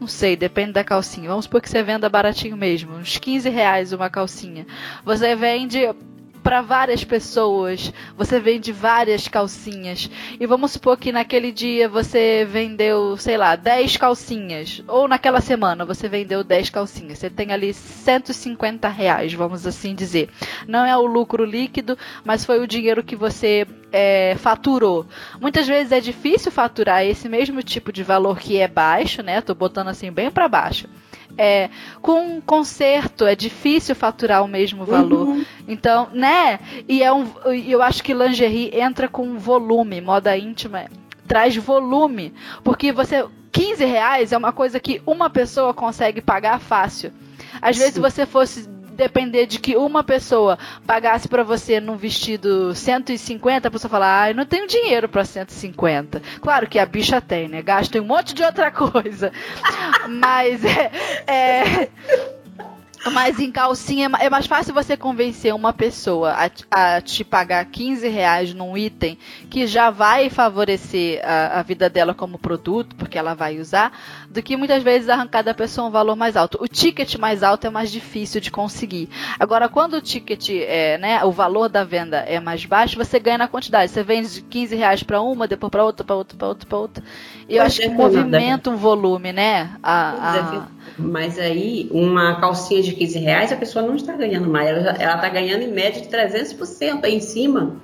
não sei, depende da calcinha. Vamos supor que você venda baratinho mesmo, uns 15 reais uma calcinha. Você vende para várias pessoas, você vende várias calcinhas. E vamos supor que naquele dia você vendeu, sei lá, 10 calcinhas. Ou naquela semana você vendeu 10 calcinhas. Você tem ali 150 reais, vamos assim dizer. Não é o lucro líquido, mas foi o dinheiro que você é, faturou. Muitas vezes é difícil faturar esse mesmo tipo de valor que é baixo, né? Tô botando assim bem para baixo. É, com um conserto é difícil faturar o mesmo valor. Uhum. Então, né? E é um, eu acho que lingerie entra com volume, moda íntima traz volume, porque você 15 reais é uma coisa que uma pessoa consegue pagar fácil. Às Sim. vezes, se você fosse depender de que uma pessoa pagasse para você num vestido 150, a pessoa falar, ah, eu não tenho dinheiro para 150. Claro que a bicha tem, né? Gasta em um monte de outra coisa. Mas é, é mas em calcinha é mais fácil você convencer uma pessoa a, a, te pagar 15 reais num item que já vai favorecer a, a, vida dela como produto, porque ela vai usar, do que muitas vezes arrancar da pessoa um valor mais alto. O ticket mais alto é mais difícil de conseguir. Agora, quando o ticket é, né, o valor da venda é mais baixo, você ganha na quantidade. Você vende de 15 reais para uma, depois para outra, para outra, para outra, para outra. E eu acho que movimenta um volume, né? A, a... Mas aí, uma calcinha de 15 reais, a pessoa não está ganhando mais. Ela está ganhando em média de 300% aí em cima.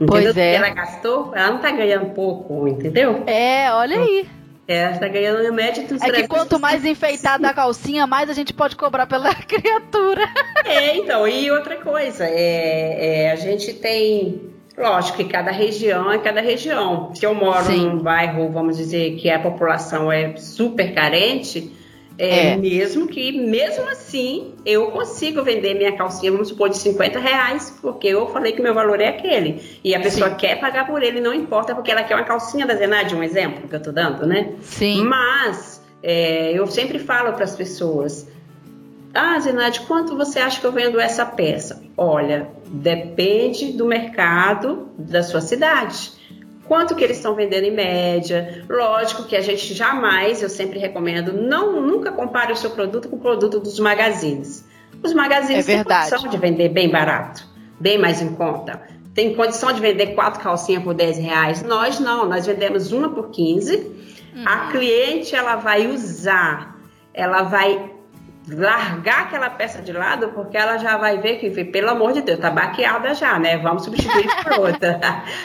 Entendeu? Pois é. ela gastou, ela não está ganhando pouco, entendeu? É, olha aí. É, está ganhando média de É que quanto mais enfeitada a calcinha, mais a gente pode cobrar pela criatura. É, então, e outra coisa, é, é a gente tem Lógico que cada região é cada região. Se eu moro Sim. num bairro, vamos dizer, que a população é super carente, é, é, mesmo que, mesmo assim, eu consigo vender minha calcinha, vamos supor, de 50 reais, porque eu falei que meu valor é aquele. E a pessoa Sim. quer pagar por ele, não importa, porque ela quer uma calcinha da Zenade, um exemplo que eu tô dando, né? Sim. Mas é, eu sempre falo para as pessoas: Ah, Zenade, quanto você acha que eu vendo essa peça? Olha, depende do mercado da sua cidade. Quanto que eles estão vendendo em média? Lógico que a gente jamais, eu sempre recomendo, não nunca compare o seu produto com o produto dos magazines. Os magazines é têm condição de vender bem barato, bem mais em conta. Tem condição de vender quatro calcinhas por 10 reais. Nós não, nós vendemos uma por 15. Uhum. A cliente ela vai usar, ela vai largar aquela peça de lado, porque ela já vai ver que, pelo amor de Deus, tá baqueada já, né? Vamos substituir por outra.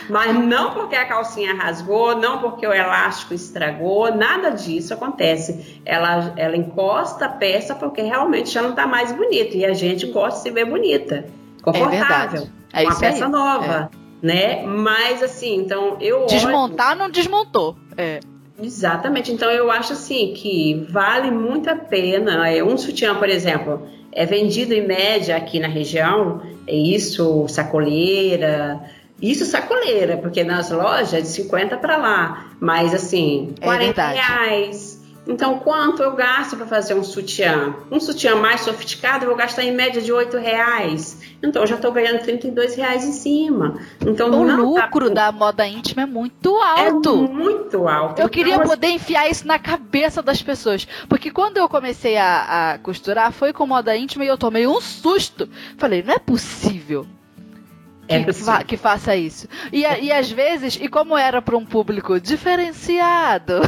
Mas não porque a calcinha rasgou, não porque o elástico estragou, nada disso acontece. Ela, ela encosta a peça porque realmente já não tá mais bonita. E a gente gosta de se ver bonita, confortável. É, é uma peça aí. nova, é. né? Mas assim, então eu. Desmontar olho... não desmontou. É. Exatamente. Então eu acho assim que vale muito a pena. É, um sutiã, por exemplo, é vendido em média aqui na região, é isso, sacoleira. Isso sacoleira, porque nas lojas é de 50 para lá. Mas assim, 40 é reais. Então, quanto eu gasto para fazer um sutiã? Um sutiã mais sofisticado, eu vou gastar em média de 8 reais. Então, eu já estou ganhando 32 reais em cima. Então, o lucro tá... da moda íntima é muito alto. É muito alto. Eu queria então, poder enfiar isso na cabeça das pessoas. Porque quando eu comecei a, a costurar, foi com moda íntima e eu tomei um susto. Falei, não é possível é que, fa que, faça isso. E, e às vezes, e como era para um público diferenciado,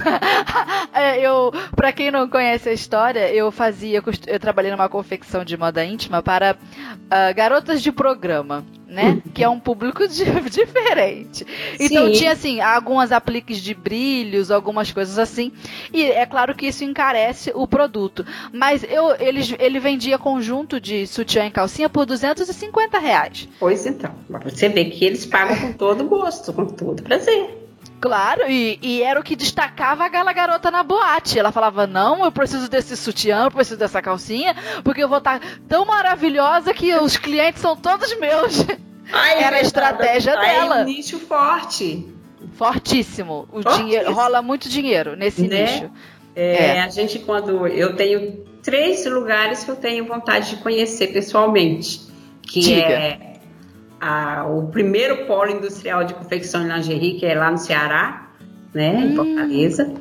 é, eu, para quem não conhece a história, eu fazia, eu trabalhei numa confecção de moda íntima para uh, garotas de programa né? que é um público de, diferente. Então Sim. tinha assim, algumas apliques de brilhos, algumas coisas assim. E é claro que isso encarece o produto. Mas eu, ele, ele vendia conjunto de sutiã e calcinha por 250 reais. Pois então. Você vê que eles pagam com todo gosto, com todo prazer. Claro, e, e, era o que destacava a gala garota na boate. Ela falava: Não, eu preciso desse sutiã, eu preciso dessa calcinha, porque eu vou estar tá tão maravilhosa que os clientes são todos meus. Ai, era a estratégia Ai, dela. É um nicho forte. Fortíssimo. O dinheiro rola muito dinheiro nesse né? nicho. É, é. A gente, quando. Eu tenho três lugares que eu tenho vontade de conhecer pessoalmente. Que Diga. é a, o primeiro polo industrial de confecção de lingerie, que é lá no Ceará, né, hum. em Fortaleza.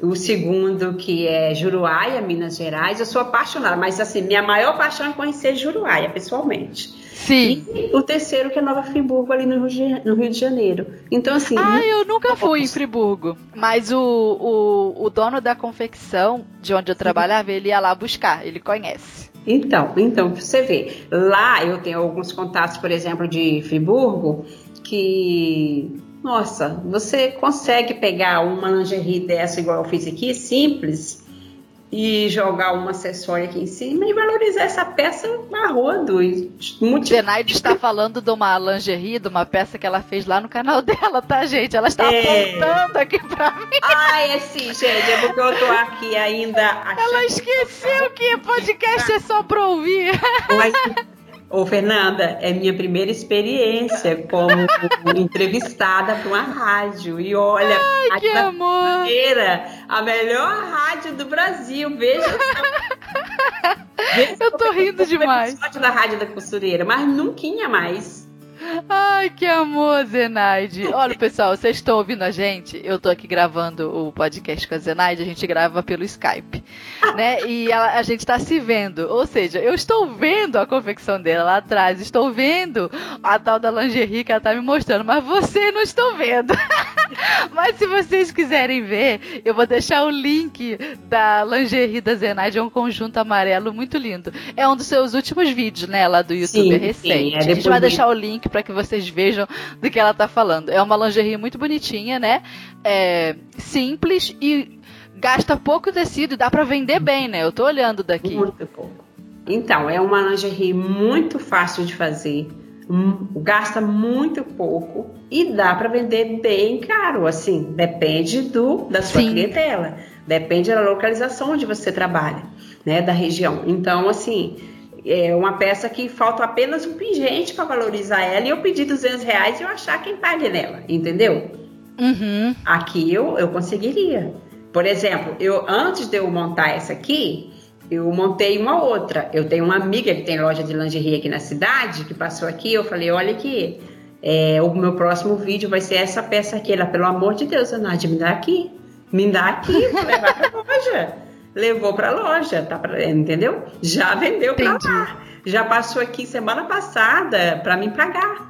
O segundo, que é Juruáia, Minas Gerais. Eu sou apaixonada, mas assim, minha maior paixão é conhecer Juruáia, pessoalmente. Sim. E o terceiro, que é Nova Friburgo, ali no Rio de Janeiro. Então, assim. Ah, eu nunca fui em Friburgo. Mas o, o, o dono da confecção, de onde eu trabalhava, ele ia lá buscar, ele conhece. Então, então, você vê, lá eu tenho alguns contatos, por exemplo, de Friburgo, que, nossa, você consegue pegar uma lingerie dessa, igual eu fiz aqui, simples, e jogar uma acessória aqui em cima e valorizar essa peça a rodo. Zenaide está falando de uma lingerie, de uma peça que ela fez lá no canal dela, tá, gente? Ela está é... apontando aqui pra mim. Ai, é sim, gente, é porque eu tô aqui ainda achando... Ela esqueceu que podcast é só pra ouvir. Mas Ô, Fernanda, é minha primeira experiência como entrevistada para uma rádio. E olha, Ai, que amor! A melhor rádio do Brasil. Veja. Veja Eu tô rindo demais. da Rádio da Costureira, mas nunca mais. Ai, que amor, Zenaide. Olha, pessoal, vocês estão ouvindo a gente? Eu tô aqui gravando o podcast com a Zenaide, a gente grava pelo Skype, né? E a, a gente tá se vendo. Ou seja, eu estou vendo a confecção dela lá atrás, estou vendo a tal da lingerie que ela tá me mostrando, mas você não estou vendo. mas se vocês quiserem ver, eu vou deixar o link da lingerie da Zenaide, é um conjunto amarelo muito lindo. É um dos seus últimos vídeos, né, lá do YouTube sim, recente. Sim, é a gente vai deixar o link para que vocês vejam do que ela tá falando. É uma lingerie muito bonitinha, né? É simples e gasta pouco tecido e dá para vender bem, né? Eu tô olhando daqui. Muito pouco. Então, é uma lingerie muito fácil de fazer, gasta muito pouco e dá para vender bem caro, assim, depende do da sua Sim. clientela, depende da localização onde você trabalha, né, da região. Então, assim, é uma peça que falta apenas um pingente para valorizar ela e eu pedi 200 reais e eu achar quem pague nela, entendeu? Uhum. Aqui eu, eu conseguiria. Por exemplo, eu antes de eu montar essa aqui, eu montei uma outra. Eu tenho uma amiga que tem loja de lingerie aqui na cidade, que passou aqui, eu falei, olha aqui, é, o meu próximo vídeo vai ser essa peça aqui. Ela, pelo amor de Deus, Anade, me dá aqui. Me dá aqui, vou levar pra loja levou para a loja, tá pra, entendeu? Já vendeu para lá. Já passou aqui semana passada para me pagar.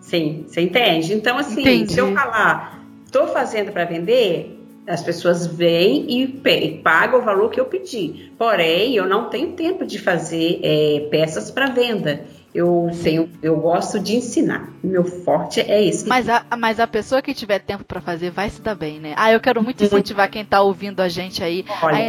Sim, você entende? Então, assim, Entendi. se eu falar, tô fazendo para vender, as pessoas vêm e pagam o valor que eu pedi. Porém, eu não tenho tempo de fazer é, peças para venda. Eu tenho, eu gosto de ensinar. Meu forte é esse. Mas a, mas a pessoa que tiver tempo para fazer vai se dar bem, né? Ah, eu quero muito incentivar quem tá ouvindo a gente aí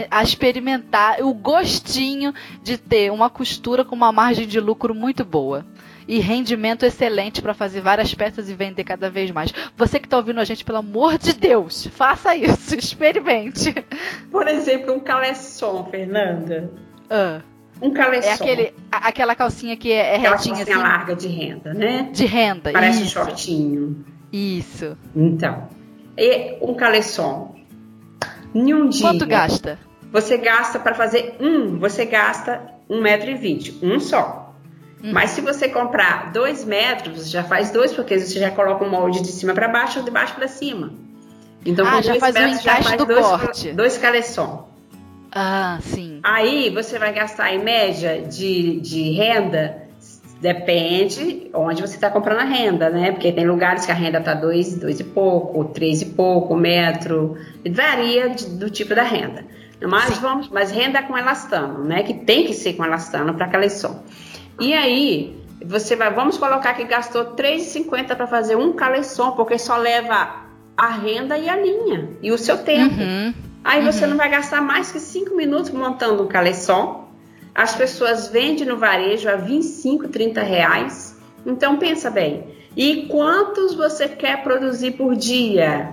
a, a, experimentar o gostinho de ter uma costura com uma margem de lucro muito boa. e rendimento excelente para fazer várias peças e vender cada vez mais. Você que está ouvindo a gente, pelo amor de Deus, faça isso, experimente. Por exemplo, um caleçon, Fernanda. Ah. Um caleçon. É aquele, aquela calcinha que é, é aquela retinha calcinha assim. larga de renda, né? De renda, Parece isso. um shortinho. Isso. Então, e um caleçon. Em um dia. Quanto gasta? Você gasta para fazer um, você gasta um metro e vinte, um só. Uhum. Mas se você comprar dois metros, já faz dois, porque você já coloca o molde de cima para baixo ou de baixo para cima. Então, Ah, com já dois faz o metros, já encaixe faz do dois, corte. dois caleçon. Ah, sim. Aí você vai gastar em média de, de renda, depende onde você está comprando a renda, né? Porque tem lugares que a renda está dois, dois e pouco, três e pouco, metro, varia de- do tipo da renda. Mas vamos, mas renda com elastano, né? Que tem que ser com elastano para caleçon. E aí você vai, vamos colocar que gastou 3,50 para fazer um caleçon, porque só leva a renda e a linha e o seu tempo. Uhum. Aí você não vai gastar mais que 5 minutos montando um caleçon. As pessoas vendem no varejo a 25, 30 reais. Então pensa bem. E quantos você quer produzir por dia?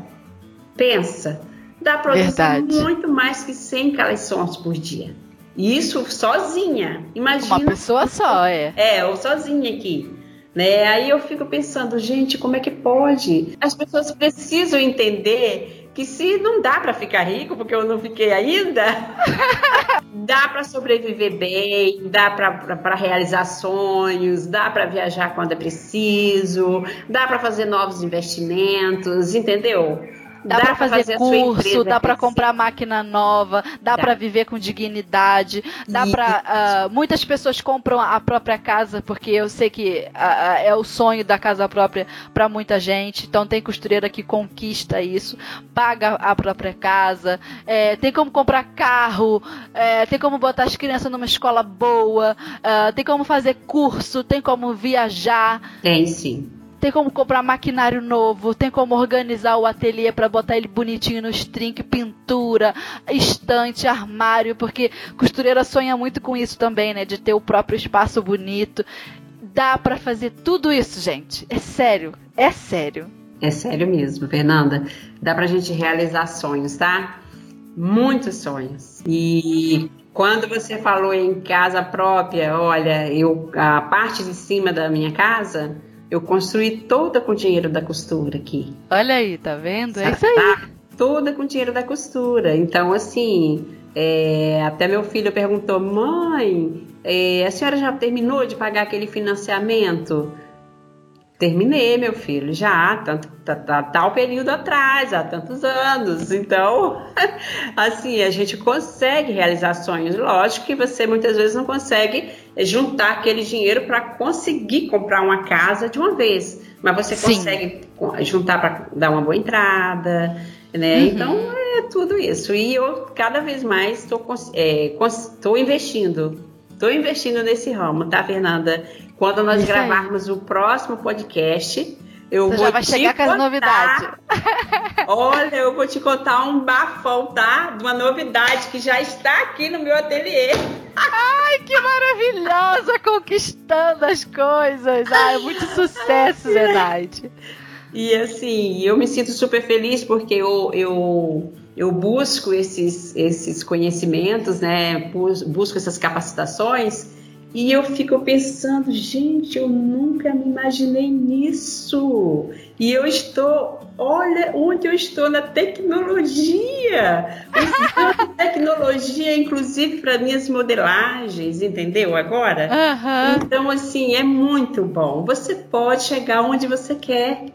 Pensa. Dá para produzir Verdade. muito mais que 100 caleçons por dia. Isso sozinha. Imagina. Uma pessoa só, é. É, eu sozinha aqui. Né? Aí eu fico pensando, gente, como é que pode? As pessoas precisam entender que se não dá para ficar rico, porque eu não fiquei ainda, dá para sobreviver bem, dá para realizar sonhos, dá para viajar quando é preciso, dá para fazer novos investimentos, entendeu? Dá, pra fazer, a sua curso, dá crescer. comprar máquina nova, dá, Dá. pra viver com dignidade, dá Isso. pra. ah, muitas pessoas compram a própria casa, porque eu sei que ah, é o sonho da casa própria pra muita gente. Então tem costureira que conquista isso, paga a própria casa, é, tem como comprar carro, é, tem como botar as crianças numa escola boa, ah, tem como fazer curso, tem como viajar. Tem sim. Tem como comprar maquinário novo, tem como organizar o ateliê para botar ele bonitinho nos trinques, pintura, estante, armário, porque costureira sonha muito com isso também, né? De ter o próprio espaço bonito. Dá para fazer tudo isso, gente. É sério, é sério. É sério mesmo, Fernanda. Dá pra gente realizar sonhos, tá? Muitos sonhos. E quando você falou em casa própria, olha, eu a parte de cima da minha casa, eu construí toda com dinheiro da costura aqui. Olha aí, tá vendo? É Sabe? isso aí. Tá Toda com dinheiro da costura. Então, assim, é, até meu filho perguntou: mãe, é, a senhora já terminou de pagar aquele financiamento? Terminei, meu filho, já, tanto, tá, tá, tal período atrás, há tantos anos. Então, assim, a gente consegue realizar sonhos. Lógico que você muitas vezes não consegue juntar aquele dinheiro para conseguir comprar uma casa de uma vez, mas você Sim. consegue juntar para dar uma boa entrada, né? Uhum. Então, é tudo isso. E eu cada vez mais estou é, investindo, estou investindo nesse ramo, tá, Fernanda? Quando nós Isso aí. gravarmos o próximo podcast, eu Você vou já vai te chegar com as contar- novidades. Olha, eu vou te contar um bafão, tá? De uma novidade que já está aqui no meu ateliê. Ai, que maravilhosa, conquistando as coisas. Ai, muito sucesso, Zenaide. E assim, eu me sinto super feliz porque eu, eu, eu busco esses, esses conhecimentos, né? Bus- Busco essas capacitações e eu fico pensando, gente, eu nunca me imaginei nisso. E eu estou, olha onde eu estou na tecnologia. Usando tecnologia, inclusive, para minhas modelagens, entendeu? Agora? Então, assim, é muito bom. Você pode chegar onde você quer.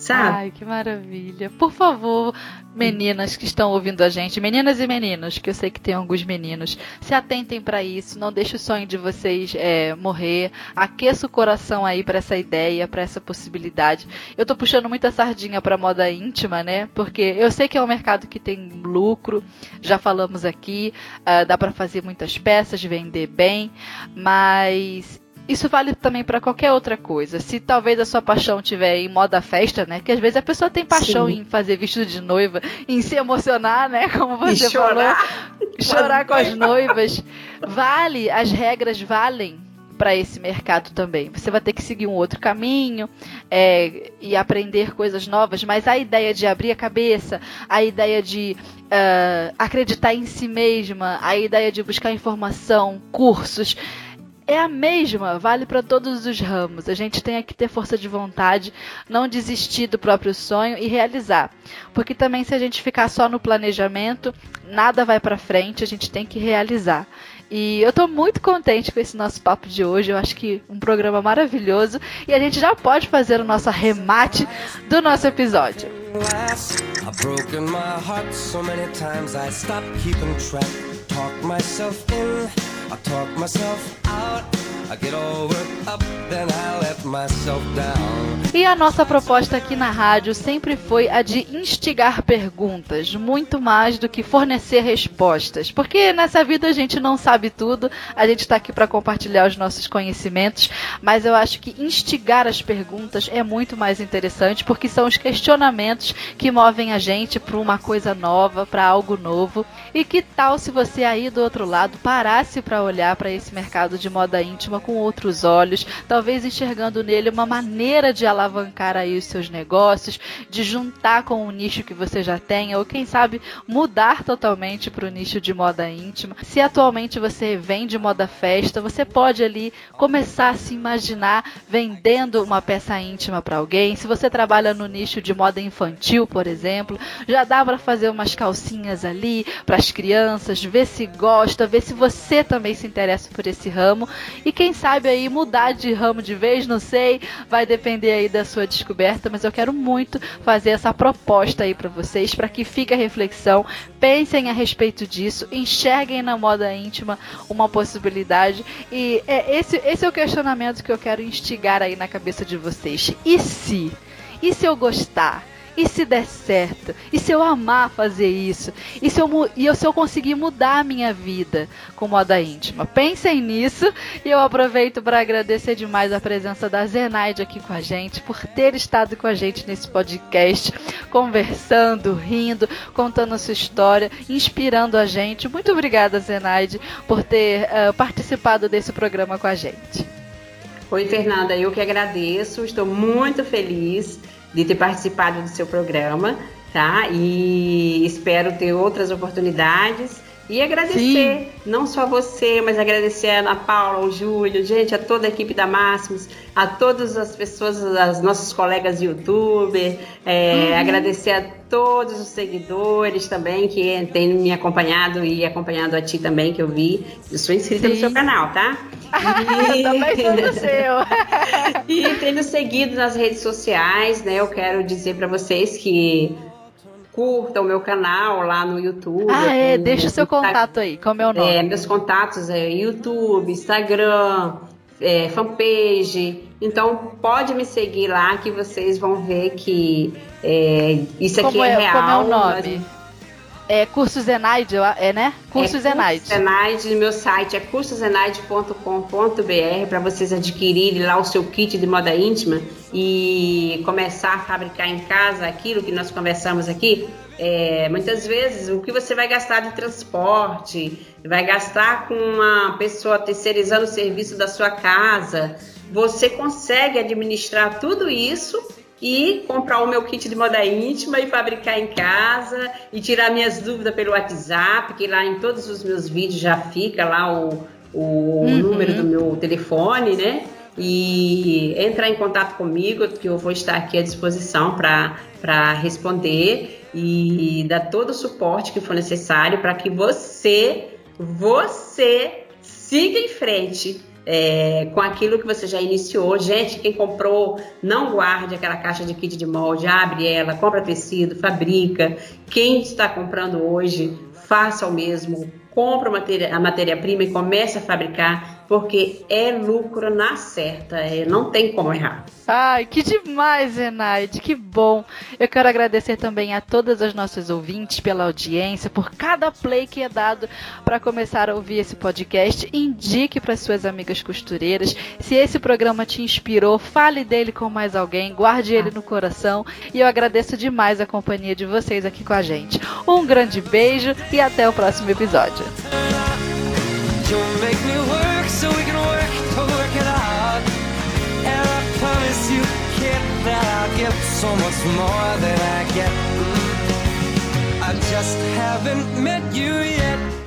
Sabe? Ai, que maravilha. Por favor, meninas que estão ouvindo a gente, meninas e meninos, que eu sei que tem alguns meninos, se atentem para isso, não deixe o sonho de vocês é, morrer, aqueça o coração aí para essa ideia, para essa possibilidade. Eu tô puxando muita sardinha para moda íntima, né? Porque eu sei que é um mercado que tem lucro, já falamos aqui, ah, dá para fazer muitas peças, vender bem, mas isso vale também para qualquer outra coisa. Se talvez a sua paixão tiver em moda festa, né? Que às vezes a pessoa tem paixão Sim. em fazer vestido de noiva, em se emocionar, né? Como você e chorar. falou, chorar com as noivas. Vale, as regras valem. para esse mercado também. Você vai ter que seguir um outro caminho é, e aprender coisas novas, mas a ideia de abrir a cabeça, a ideia de uh, acreditar em si mesma, a ideia de buscar informação, cursos é a mesma, vale para todos os ramos. A gente tem que ter força de vontade, não desistir do próprio sonho e realizar. Porque também se a gente ficar só no planejamento, nada vai para frente, a gente tem que realizar. E eu tô muito contente com esse nosso papo de hoje. Eu acho que um programa maravilhoso e a gente já pode fazer o nosso arremate do nosso episódio. I've I. Talk myself out. E a nossa proposta aqui na rádio sempre foi a de instigar perguntas, muito mais do que fornecer respostas. Porque nessa vida a gente não sabe tudo, a gente está aqui para compartilhar os nossos conhecimentos, mas eu acho que instigar as perguntas é muito mais interessante, porque são os questionamentos que movem a gente para uma coisa nova, para algo novo. E que tal se você aí do outro lado parasse para olhar para esse mercado de moda íntima com outros olhos, talvez enxergando nele uma maneira de alavancar aí os seus negócios, de juntar com o nicho que você já tem, ou quem sabe mudar totalmente para o nicho de moda íntima. Se atualmente você vende moda festa, você pode ali começar a se imaginar vendendo uma peça íntima para alguém. Se você trabalha no nicho de moda infantil, por exemplo, já dá para fazer umas calcinhas ali para as crianças, ver se gosta, ver se você também se interessa por esse ramo e quem sabe aí mudar de ramo de vez, não sei, vai depender aí da sua descoberta, mas eu quero muito fazer essa proposta aí para vocês, para que fique a reflexão, pensem a respeito disso, enxerguem na moda íntima uma possibilidade e é esse, esse é o questionamento que eu quero instigar aí na cabeça de vocês. E se? E se eu gostar? E se der certo? E se eu amar fazer isso? E se eu, e se eu conseguir mudar a minha vida com moda íntima? Pensem nisso e eu aproveito para agradecer demais a presença da Zenaide aqui com a gente, por ter estado com a gente nesse podcast, conversando, rindo, contando a sua história, inspirando a gente. Muito obrigada, Zenaide, por ter uh, participado desse programa com a gente. Oi, Fernanda, eu que agradeço, estou muito feliz de ter participado do seu programa, tá? E espero ter outras oportunidades. E agradecer, Sim. não só você, mas agradecer a Ana Paula, o Júlio, gente, a toda a equipe da Máximos, a todas as pessoas, as nossas colegas youtuber, é, uhum. agradecer a todos os seguidores também que têm me acompanhado e acompanhado a ti também, que eu vi. Eu sou inscrita Sim. no seu canal, tá? E... também sou no seu. e tendo seguido nas redes sociais, né? Eu quero dizer para vocês que curta o meu canal lá no YouTube. Ah, é, deixa o seu contato aí, qual é o meu nome? É, meus contatos é YouTube, Instagram, é, fanpage. Então pode me seguir lá que vocês vão ver que é, isso aqui como é, é real. Como é o nome? Mas... É Curso Zenaide, é, né? Curso é Zenaide. Zenaide, meu site é cursozenaide.com.br para vocês adquirirem lá o seu kit de moda íntima e começar a fabricar em casa aquilo que nós conversamos aqui. É, muitas vezes o que você vai gastar de transporte, vai gastar com uma pessoa terceirizando o serviço da sua casa, você consegue administrar tudo isso e comprar o meu kit de moda íntima e fabricar em casa e tirar minhas dúvidas pelo WhatsApp, que lá em todos os meus vídeos já fica lá o, o uhum. número do meu telefone, né? E entrar em contato comigo, que eu vou estar aqui à disposição para responder e dar todo o suporte que for necessário para que você, você siga em frente é, com aquilo que você já iniciou. Gente, quem comprou, não guarde aquela caixa de kit de molde, abre ela, compra tecido, fabrica. Quem está comprando hoje, faça o mesmo. Compra a matéria-prima e comece a fabricar porque é lucro na certa, é, não tem como errar. Ai, que demais, Renaide, que bom. Eu quero agradecer também a todas as nossas ouvintes pela audiência, por cada play que é dado para começar a ouvir esse podcast. Indique para suas amigas costureiras. Se esse programa te inspirou, fale dele com mais alguém, guarde ele no coração. E eu agradeço demais a companhia de vocês aqui com a gente. Um grande beijo e até o próximo episódio. You'll make me work so we can work to work it out. And I promise you, kid, that I'll give so much more than I get. I just haven't met you yet.